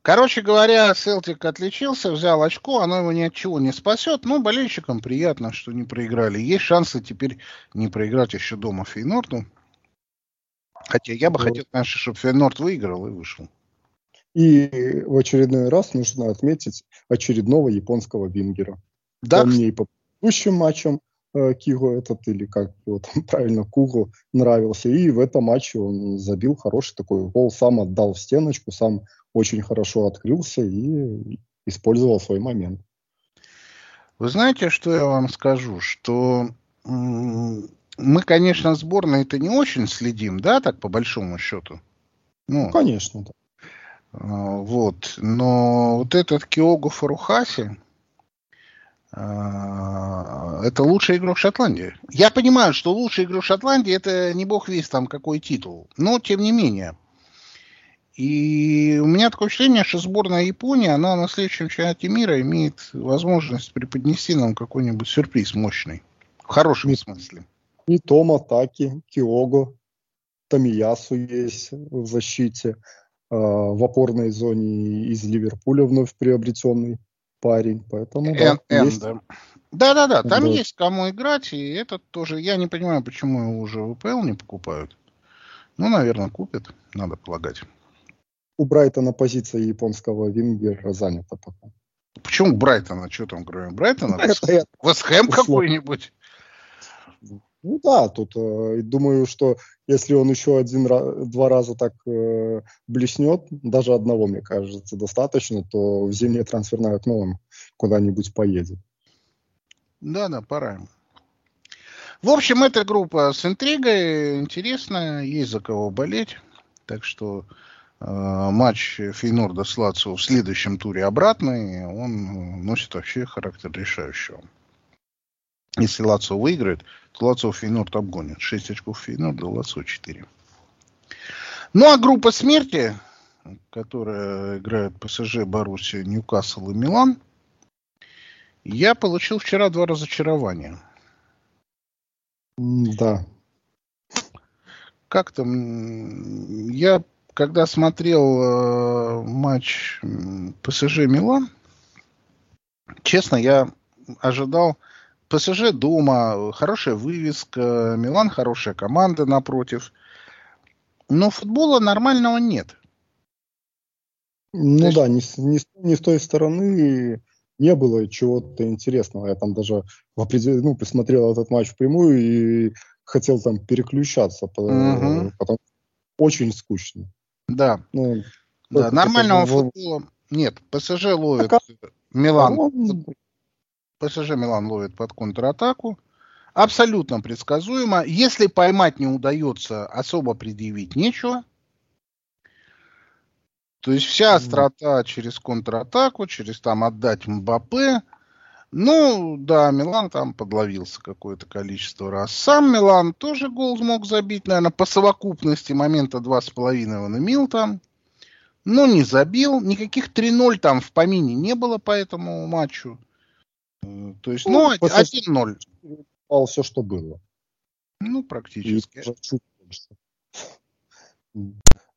Короче говоря, Селтик отличился, взял очко, оно его ни от чего не спасет, но болельщикам приятно, что не проиграли. Есть шансы теперь не проиграть еще дома Фейнорду. Хотя я бы вот. хотел, конечно, чтобы Фейнорд выиграл и вышел. И в очередной раз нужно отметить очередного японского вингера. Да. Он мне и по предыдущим матчам э, Киго этот, или как его там [LAUGHS] правильно, Кугу нравился. И в этом матче он забил хороший такой гол, сам отдал в стеночку, сам очень хорошо открылся и использовал свой момент. Вы знаете, что я вам скажу? Что мы, конечно, сборной это не очень следим, да, так по большому счету? Ну, конечно, да. А, вот. Но вот этот Киогу Фарухаси, а, это лучший игрок Шотландии. Я понимаю, что лучший игрок Шотландии это не бог весь там какой титул. Но тем не менее. И у меня такое ощущение, что сборная Японии, она на следующем чемпионате мира имеет возможность преподнести нам какой-нибудь сюрприз мощный. В хорошем и, смысле. И Тома Таки, Киого, Тамиясу есть в защите. Э, в опорной зоне из Ливерпуля вновь приобретенный парень. Поэтому да, Н, есть... да. Да, да, там да. есть кому играть, и этот тоже. Я не понимаю, почему его уже в УПЛ не покупают. Ну, наверное, купят, надо полагать. У Брайтона позиция японского вингера занята пока. Почему Брайтона? Что там, кроме Брайтона? [LAUGHS] Вестхэм какой-нибудь? Ну да, тут э, думаю, что если он еще один два раза так э, блеснет, даже одного, мне кажется, достаточно, то в зимнее трансферное окно он куда-нибудь поедет. Да, да, пора. В общем, эта группа с интригой интересная, есть за кого болеть. Так что э, матч Фейнорда с Лацио в следующем туре обратный, он носит вообще характер решающего. Если Лацио выиграет, то Лацио Фейнорд обгонит. 6 очков Фейнорда, Лацио 4. Ну а группа смерти, которая играет ПСЖ, Боруссия, Ньюкасл и Милан, я получил вчера два разочарования. Да. Как там, я когда смотрел э, матч ПСЖ Милан, честно, я ожидал ПСЖ дома, хорошая вывеска, Милан хорошая команда напротив. Но футбола нормального нет. Ну есть... да, не, не, не с той стороны не было чего-то интересного. Я там даже в определ... ну, посмотрел этот матч впрямую и хотел там переключаться, угу. потому очень скучно. Да. Ну, да, нормального футбола нет. ПСЖ ловит а Милан. Он... ПСЖ Милан ловит под контратаку. Абсолютно предсказуемо. Если поймать не удается, особо предъявить нечего. То есть вся острота через контратаку, через там отдать Мбаппе. Ну, да, Милан там подловился какое-то количество раз. Сам Милан тоже гол смог забить, наверное, по совокупности момента 2,5 он имел там. Но не забил. Никаких 3-0 там в помине не было по этому матчу. То есть, ну, ну 1-0. Упал все, что было. Ну, практически.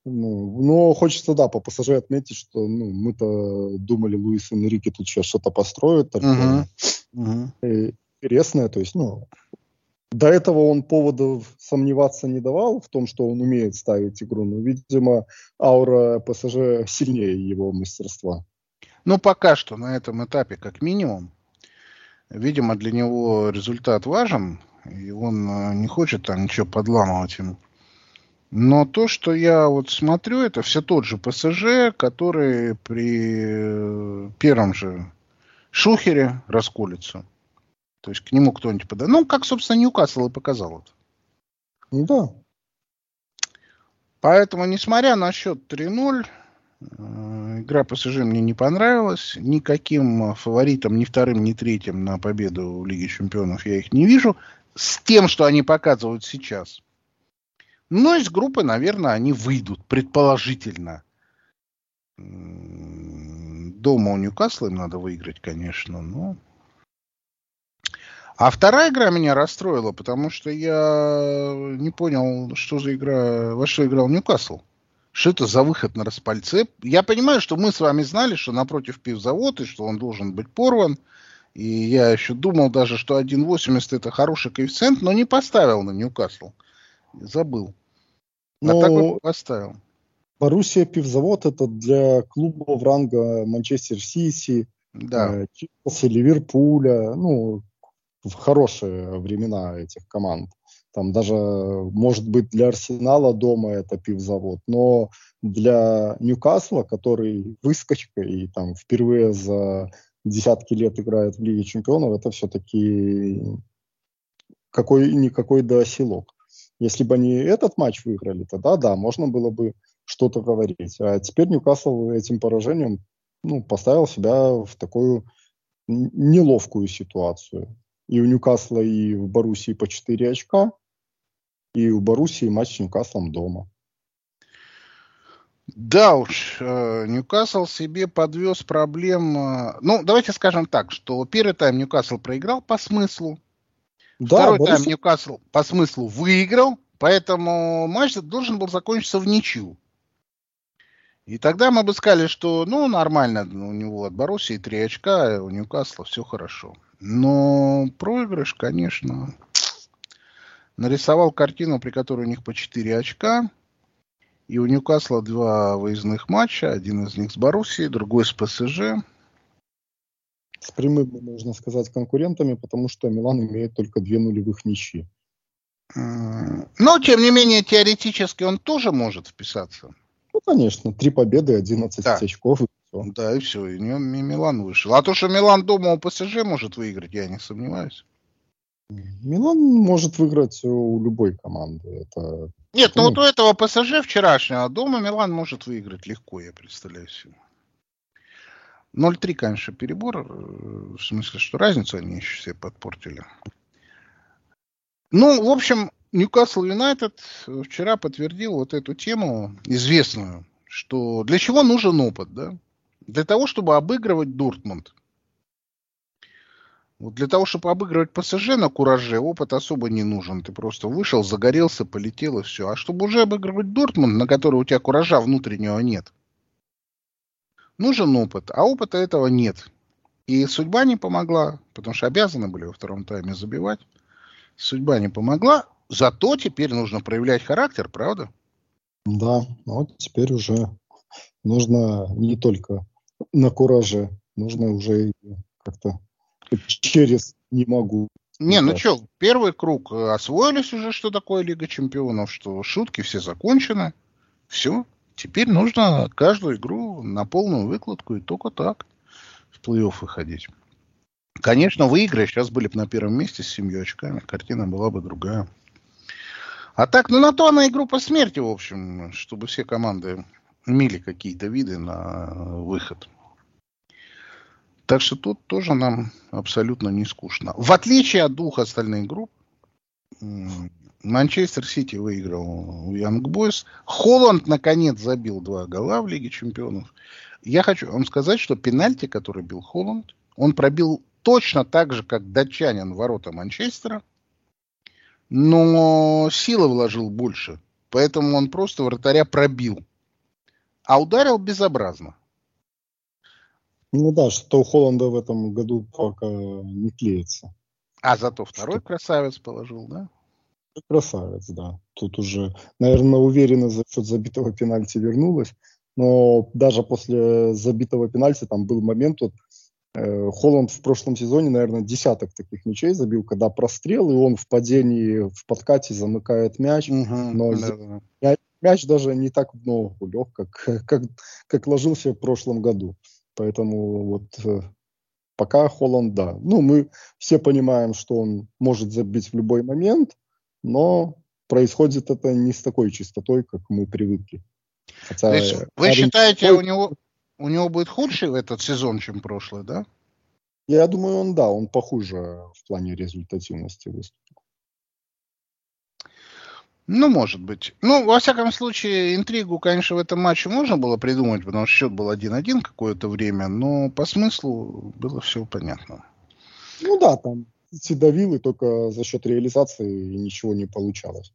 Ну, но хочется, да, по ПСЖ отметить, что ну, мы-то думали, Луис Энрике тут сейчас что-то построит. Угу. Угу. Интересное, то есть, ну, до этого он поводов сомневаться не давал в том, что он умеет ставить игру. Но, видимо, аура ПСЖ сильнее его мастерства. Ну, пока что на этом этапе, как минимум. Видимо, для него результат важен, и он э, не хочет там ничего подламывать ему. Но то, что я вот смотрю, это все тот же ПСЖ, который при э, первом же шухере расколется. То есть к нему кто-нибудь подает. Ну, как, собственно, Ньюкасл и показал это. Да. Поэтому, несмотря на счет 3-0, Э, игра ПСЖ мне не понравилась. Никаким фаворитом, ни вторым, ни третьим на победу в Лиге Чемпионов я их не вижу. С тем, что они показывают сейчас. Но из группы, наверное, они выйдут, предположительно. Дома у Ньюкасла им надо выиграть, конечно, но... А вторая игра меня расстроила, потому что я не понял, что за игра, во что играл Ньюкасл. Что это за выход на распальце? Я понимаю, что мы с вами знали, что напротив пивзавод, и что он должен быть порван. И я еще думал даже, что 1.80 это хороший коэффициент, но не поставил на Ньюкасл. Забыл. А но... так бы поставил. Боруссия пивзавод это для клубов ранга Манчестер Сити, да. Э, Челси, Ливерпуля, ну, в хорошие времена этих команд. Там даже, может быть, для Арсенала дома это пивзавод, но для Ньюкасла, который выскочка и там впервые за десятки лет играет в Лиге Чемпионов, это все-таки какой-никакой да селок. Если бы они этот матч выиграли, тогда да, можно было бы что-то говорить. А теперь Ньюкасл этим поражением ну, поставил себя в такую неловкую ситуацию. И у Ньюкасла, и в Боруссии по 4 очка – и у Боруссии матч с Ньюкаслом дома. Да уж, э, Ньюкасл себе подвез проблем. Э, ну, давайте скажем так, что первый тайм Ньюкасл проиграл по смыслу. Да, Второй Борис... тайм Ньюкасл по смыслу выиграл, поэтому матч должен был закончиться в ничью. И тогда мы бы сказали, что, ну, нормально, у него от Боруссии три очка, а у Ньюкасла все хорошо. Но проигрыш, конечно, нарисовал картину, при которой у них по 4 очка. И у Ньюкасла два выездных матча. Один из них с Боруссией, другой с ПСЖ. С прямыми, можно сказать, конкурентами, потому что Милан имеет только две нулевых ничьи. Но, тем не менее, теоретически он тоже может вписаться. Ну, конечно. Три победы, 11 да. очков. И все. Да, и все. И Милан вышел. А то, что Милан дома у ПСЖ может выиграть, я не сомневаюсь. Милан может выиграть у любой команды. Это... Нет, ну вот у этого ПСЖ вчерашнего дома Милан может выиграть легко, я представляю себе. 0-3, конечно, перебор. Э, в смысле, что разницу они еще себе подпортили. Ну, в общем, Ньюкасл Юнайтед вчера подтвердил вот эту тему известную, что для чего нужен опыт, да? Для того, чтобы обыгрывать Дортмунд. Вот для того, чтобы обыгрывать ПСЖ на кураже, опыт особо не нужен. Ты просто вышел, загорелся, полетел и все. А чтобы уже обыгрывать Дортмунд, на который у тебя куража внутреннего нет, нужен опыт. А опыта этого нет. И судьба не помогла, потому что обязаны были во втором тайме забивать. Судьба не помогла, зато теперь нужно проявлять характер, правда? Да, вот теперь уже нужно не только на кураже, нужно уже как-то через не могу. Не, ну что, первый круг э, освоились уже, что такое Лига Чемпионов, что шутки все закончены. Все. Теперь нужно каждую игру на полную выкладку и только так в плей-офф выходить. Конечно, выигры сейчас были бы на первом месте с семью очками. Картина была бы другая. А так, ну на то она игру по смерти, в общем, чтобы все команды имели какие-то виды на выход. Так что тут тоже нам абсолютно не скучно. В отличие от двух остальных групп, Манчестер Сити выиграл у Янг Бойс. Холланд, наконец, забил два гола в Лиге Чемпионов. Я хочу вам сказать, что пенальти, который бил Холланд, он пробил точно так же, как датчанин ворота Манчестера, но силы вложил больше. Поэтому он просто вратаря пробил. А ударил безобразно. Ну да, что у Холланда в этом году пока не клеится. А зато второй что... красавец положил, да? Красавец, да. Тут уже, наверное, уверенно за счет забитого пенальти вернулась. Но даже после забитого пенальти там был момент, вот, э, Холланд в прошлом сезоне, наверное, десяток таких мячей забил, когда прострел, и он в падении, в подкате замыкает мяч. Угу, но да, да. Мяч, даже не так в ногу лег, как, [LAUGHS] как, как ложился в прошлом году. Поэтому вот э, пока Холланд, да. Ну, мы все понимаем, что он может забить в любой момент, но происходит это не с такой чистотой, как мы привыкли. Хотя, То есть вы считаете, у него, у него будет худший этот сезон, чем прошлый, да? Я думаю, он, да, он похуже в плане результативности выступил. Ну, может быть. Ну, во всяком случае, интригу, конечно, в этом матче можно было придумать, потому что счет был 1-1 какое-то время, но по смыслу было все понятно. Ну да, там Сити давил, и только за счет реализации ничего не получалось.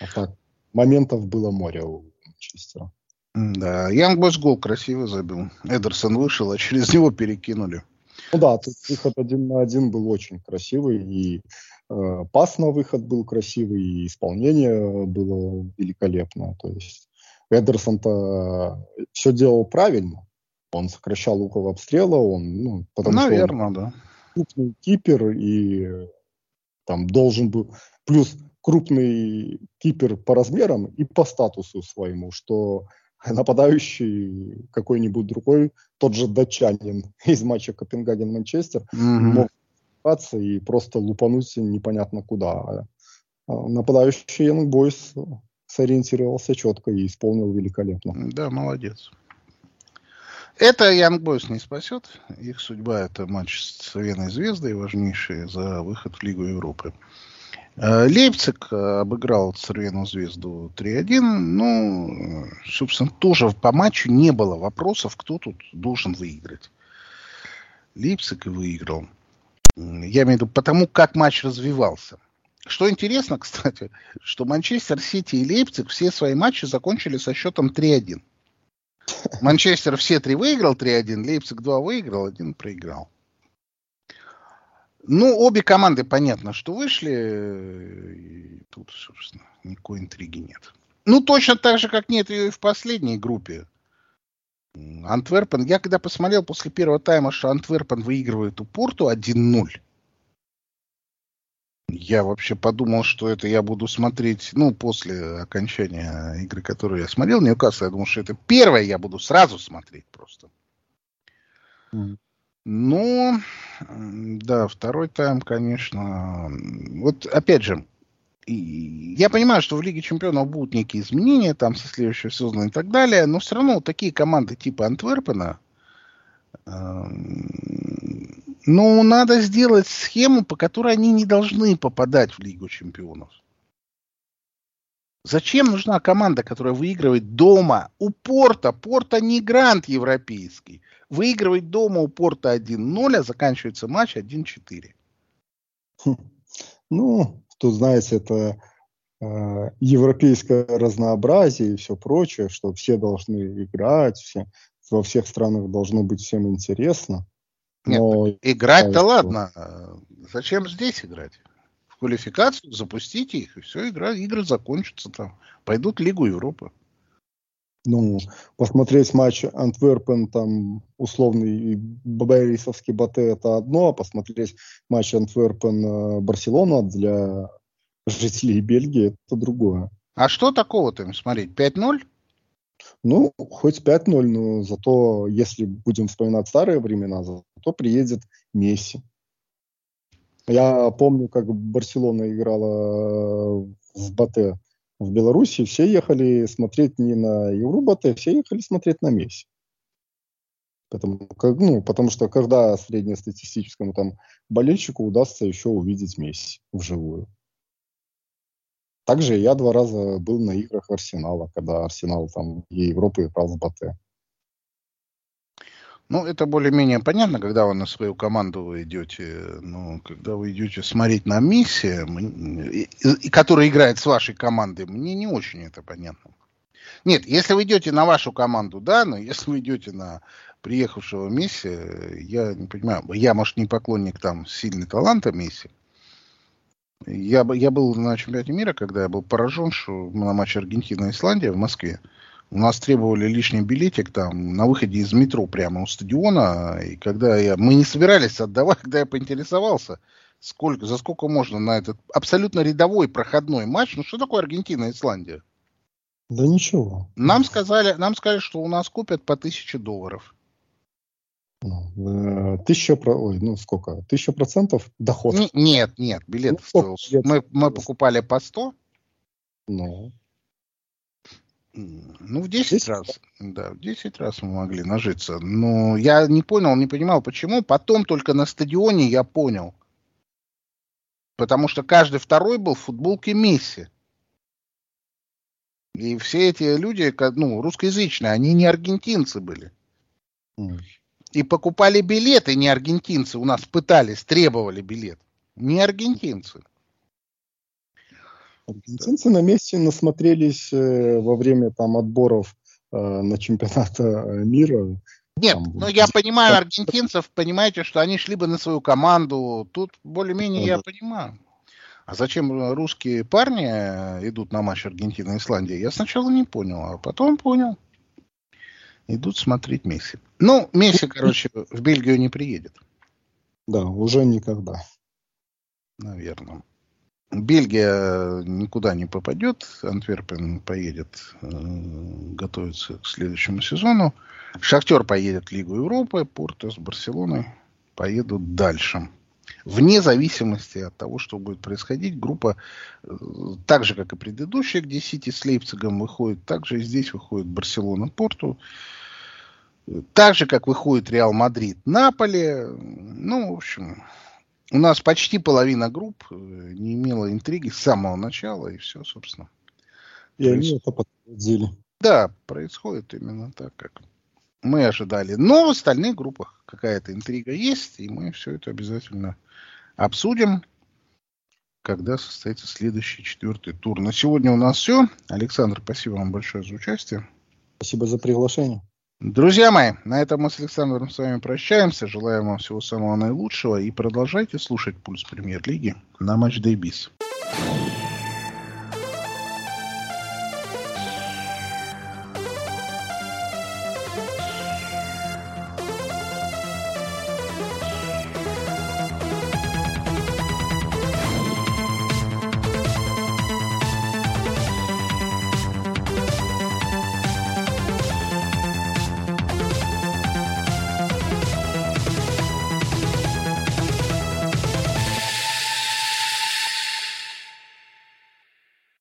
А так, моментов было море у Манчестера. Да, Янгбойс гол красиво забил. Эдерсон вышел, а через него перекинули. Ну да, тут выход один на один был очень красивый, и пас на выход был красивый, и исполнение было великолепное. То есть Эдерсон-то все делал правильно. Он сокращал угол обстрела, он, ну, потому Наверное, что он, да крупный кипер и там должен был... Плюс крупный кипер по размерам и по статусу своему, что нападающий какой-нибудь другой, тот же датчанин [LAUGHS] из матча Копенгаген-Манчестер, mm-hmm. мог и просто лупануть непонятно куда. А нападающий Янг Бойс сориентировался четко и исполнил великолепно. Да, молодец. Это Янг Бойс не спасет. Их судьба это матч с Цервеной Звездой, важнейший за выход в Лигу Европы. Э, Лейпциг обыграл Цервену Звезду 3-1. Ну, собственно, тоже по матчу не было вопросов, кто тут должен выиграть. Лейпциг и выиграл. Я имею в виду потому, как матч развивался. Что интересно, [LAUGHS] кстати, что Манчестер Сити и Лейпциг все свои матчи закончили со счетом 3-1. Манчестер все три выиграл 3-1, Лейпциг 2 выиграл, один проиграл. Ну, обе команды, понятно, что вышли. И тут, собственно, никакой интриги нет. Ну, точно так же, как нет ее и в последней группе. Антверпен. Я когда посмотрел после первого тайма, что Антверпен выигрывает у Порту 1-0, я вообще подумал, что это я буду смотреть, ну, после окончания игры, которую я смотрел, Ньюкасл, я думал, что это первое я буду сразу смотреть просто. Mm. Ну, да, второй тайм, конечно. Вот, опять же, я понимаю, что в Лиге Чемпионов будут некие изменения там со следующего сезона и так далее, но все равно такие команды типа Антверпена, ну, надо сделать схему, по которой они не должны попадать в Лигу чемпионов. Зачем нужна команда, которая выигрывает дома у Порта? Порта не грант европейский. Выигрывает дома у Порта 1-0, а заканчивается матч 1-4. Хм. Ну, тут, знаете, это э, европейское разнообразие и все прочее, что все должны играть, все, во всех странах должно быть всем интересно. Нет, играть-то ладно. Зачем здесь играть? В квалификацию запустите их, и все, игра, игры закончатся там. Пойдут в Лигу Европы. Ну, посмотреть матч Антверпен, там, условный Борисовский Батэ, это одно, а посмотреть матч Антверпен-Барселона для жителей Бельгии, это другое. А что такого-то им смотреть? 5-0? Ну, хоть 5-0, но зато, если будем вспоминать старые времена, зато приедет Месси. Я помню, как Барселона играла в Батэ в Беларуси, все ехали смотреть не на Евро Батэ, все ехали смотреть на Месси. Потому, как, ну, потому что когда среднестатистическому там болельщику удастся еще увидеть Месси вживую. Также я два раза был на играх Арсенала, когда Арсенал там и Европы играл с БТ. Ну, это более-менее понятно, когда вы на свою команду вы идете. Ну, когда вы идете смотреть на миссию, и, и, которая играет с вашей командой, мне не очень это понятно. Нет, если вы идете на вашу команду, да, но если вы идете на приехавшего Месси, я не понимаю, я, может, не поклонник там сильный таланта Месси. Я, я был на чемпионате мира, когда я был поражен, что на матче Аргентина и Исландия в Москве у нас требовали лишний билетик там на выходе из метро прямо у стадиона. И когда я, мы не собирались отдавать, [LAUGHS] когда я поинтересовался, сколько, за сколько можно на этот абсолютно рядовой проходной матч. Ну что такое Аргентина и Исландия? Да ничего. Нам сказали, нам сказали, что у нас купят по тысяче долларов. Ну, э, тысяча, ой, ну сколько? Тысяча процентов доход? нет, нет, билет ну, стоил. Мы, мы покупали по 100. Ну. Ну, в 10, 10 раз. Да, в 10 раз мы могли нажиться. Но я не понял, не понимал, почему. Потом только на стадионе я понял. Потому что каждый второй был в футболке Месси. И все эти люди, ну, русскоязычные, они не аргентинцы были. Mm и покупали билеты не аргентинцы. У нас пытались, требовали билет. Не аргентинцы. Аргентинцы на месте насмотрелись э, во время там отборов э, на чемпионат э, мира. Нет, там, ну я понимаю аргентинцев, понимаете, что они шли бы на свою команду. Тут более-менее я понимаю. А зачем русские парни идут на матч Аргентины и Исландии, я сначала не понял, а потом понял идут смотреть Месси. Ну, Месси, короче, в Бельгию не приедет. Да, уже никогда. Наверное. Бельгия никуда не попадет. Антверпен поедет э, готовиться к следующему сезону. Шахтер поедет в Лигу Европы. Порто с Барселоной поедут дальше. Вне зависимости от того, что будет происходить, группа, э, так же, как и предыдущая, где Сити с Лейпцигом выходит, также и здесь выходит Барселона, Порту. Так же, как выходит Реал Мадрид, Наполи. Ну, в общем, у нас почти половина групп э, не имела интриги с самого начала, и все, собственно. И они это подтвердили. Да, происходит именно так, как мы ожидали. Но в остальных группах какая-то интрига есть, и мы все это обязательно обсудим, когда состоится следующий четвертый тур. На сегодня у нас все. Александр, спасибо вам большое за участие. Спасибо за приглашение. Друзья мои, на этом мы с Александром с вами прощаемся. Желаем вам всего самого наилучшего и продолжайте слушать «Пульс Премьер-лиги» на Матч Day Biz.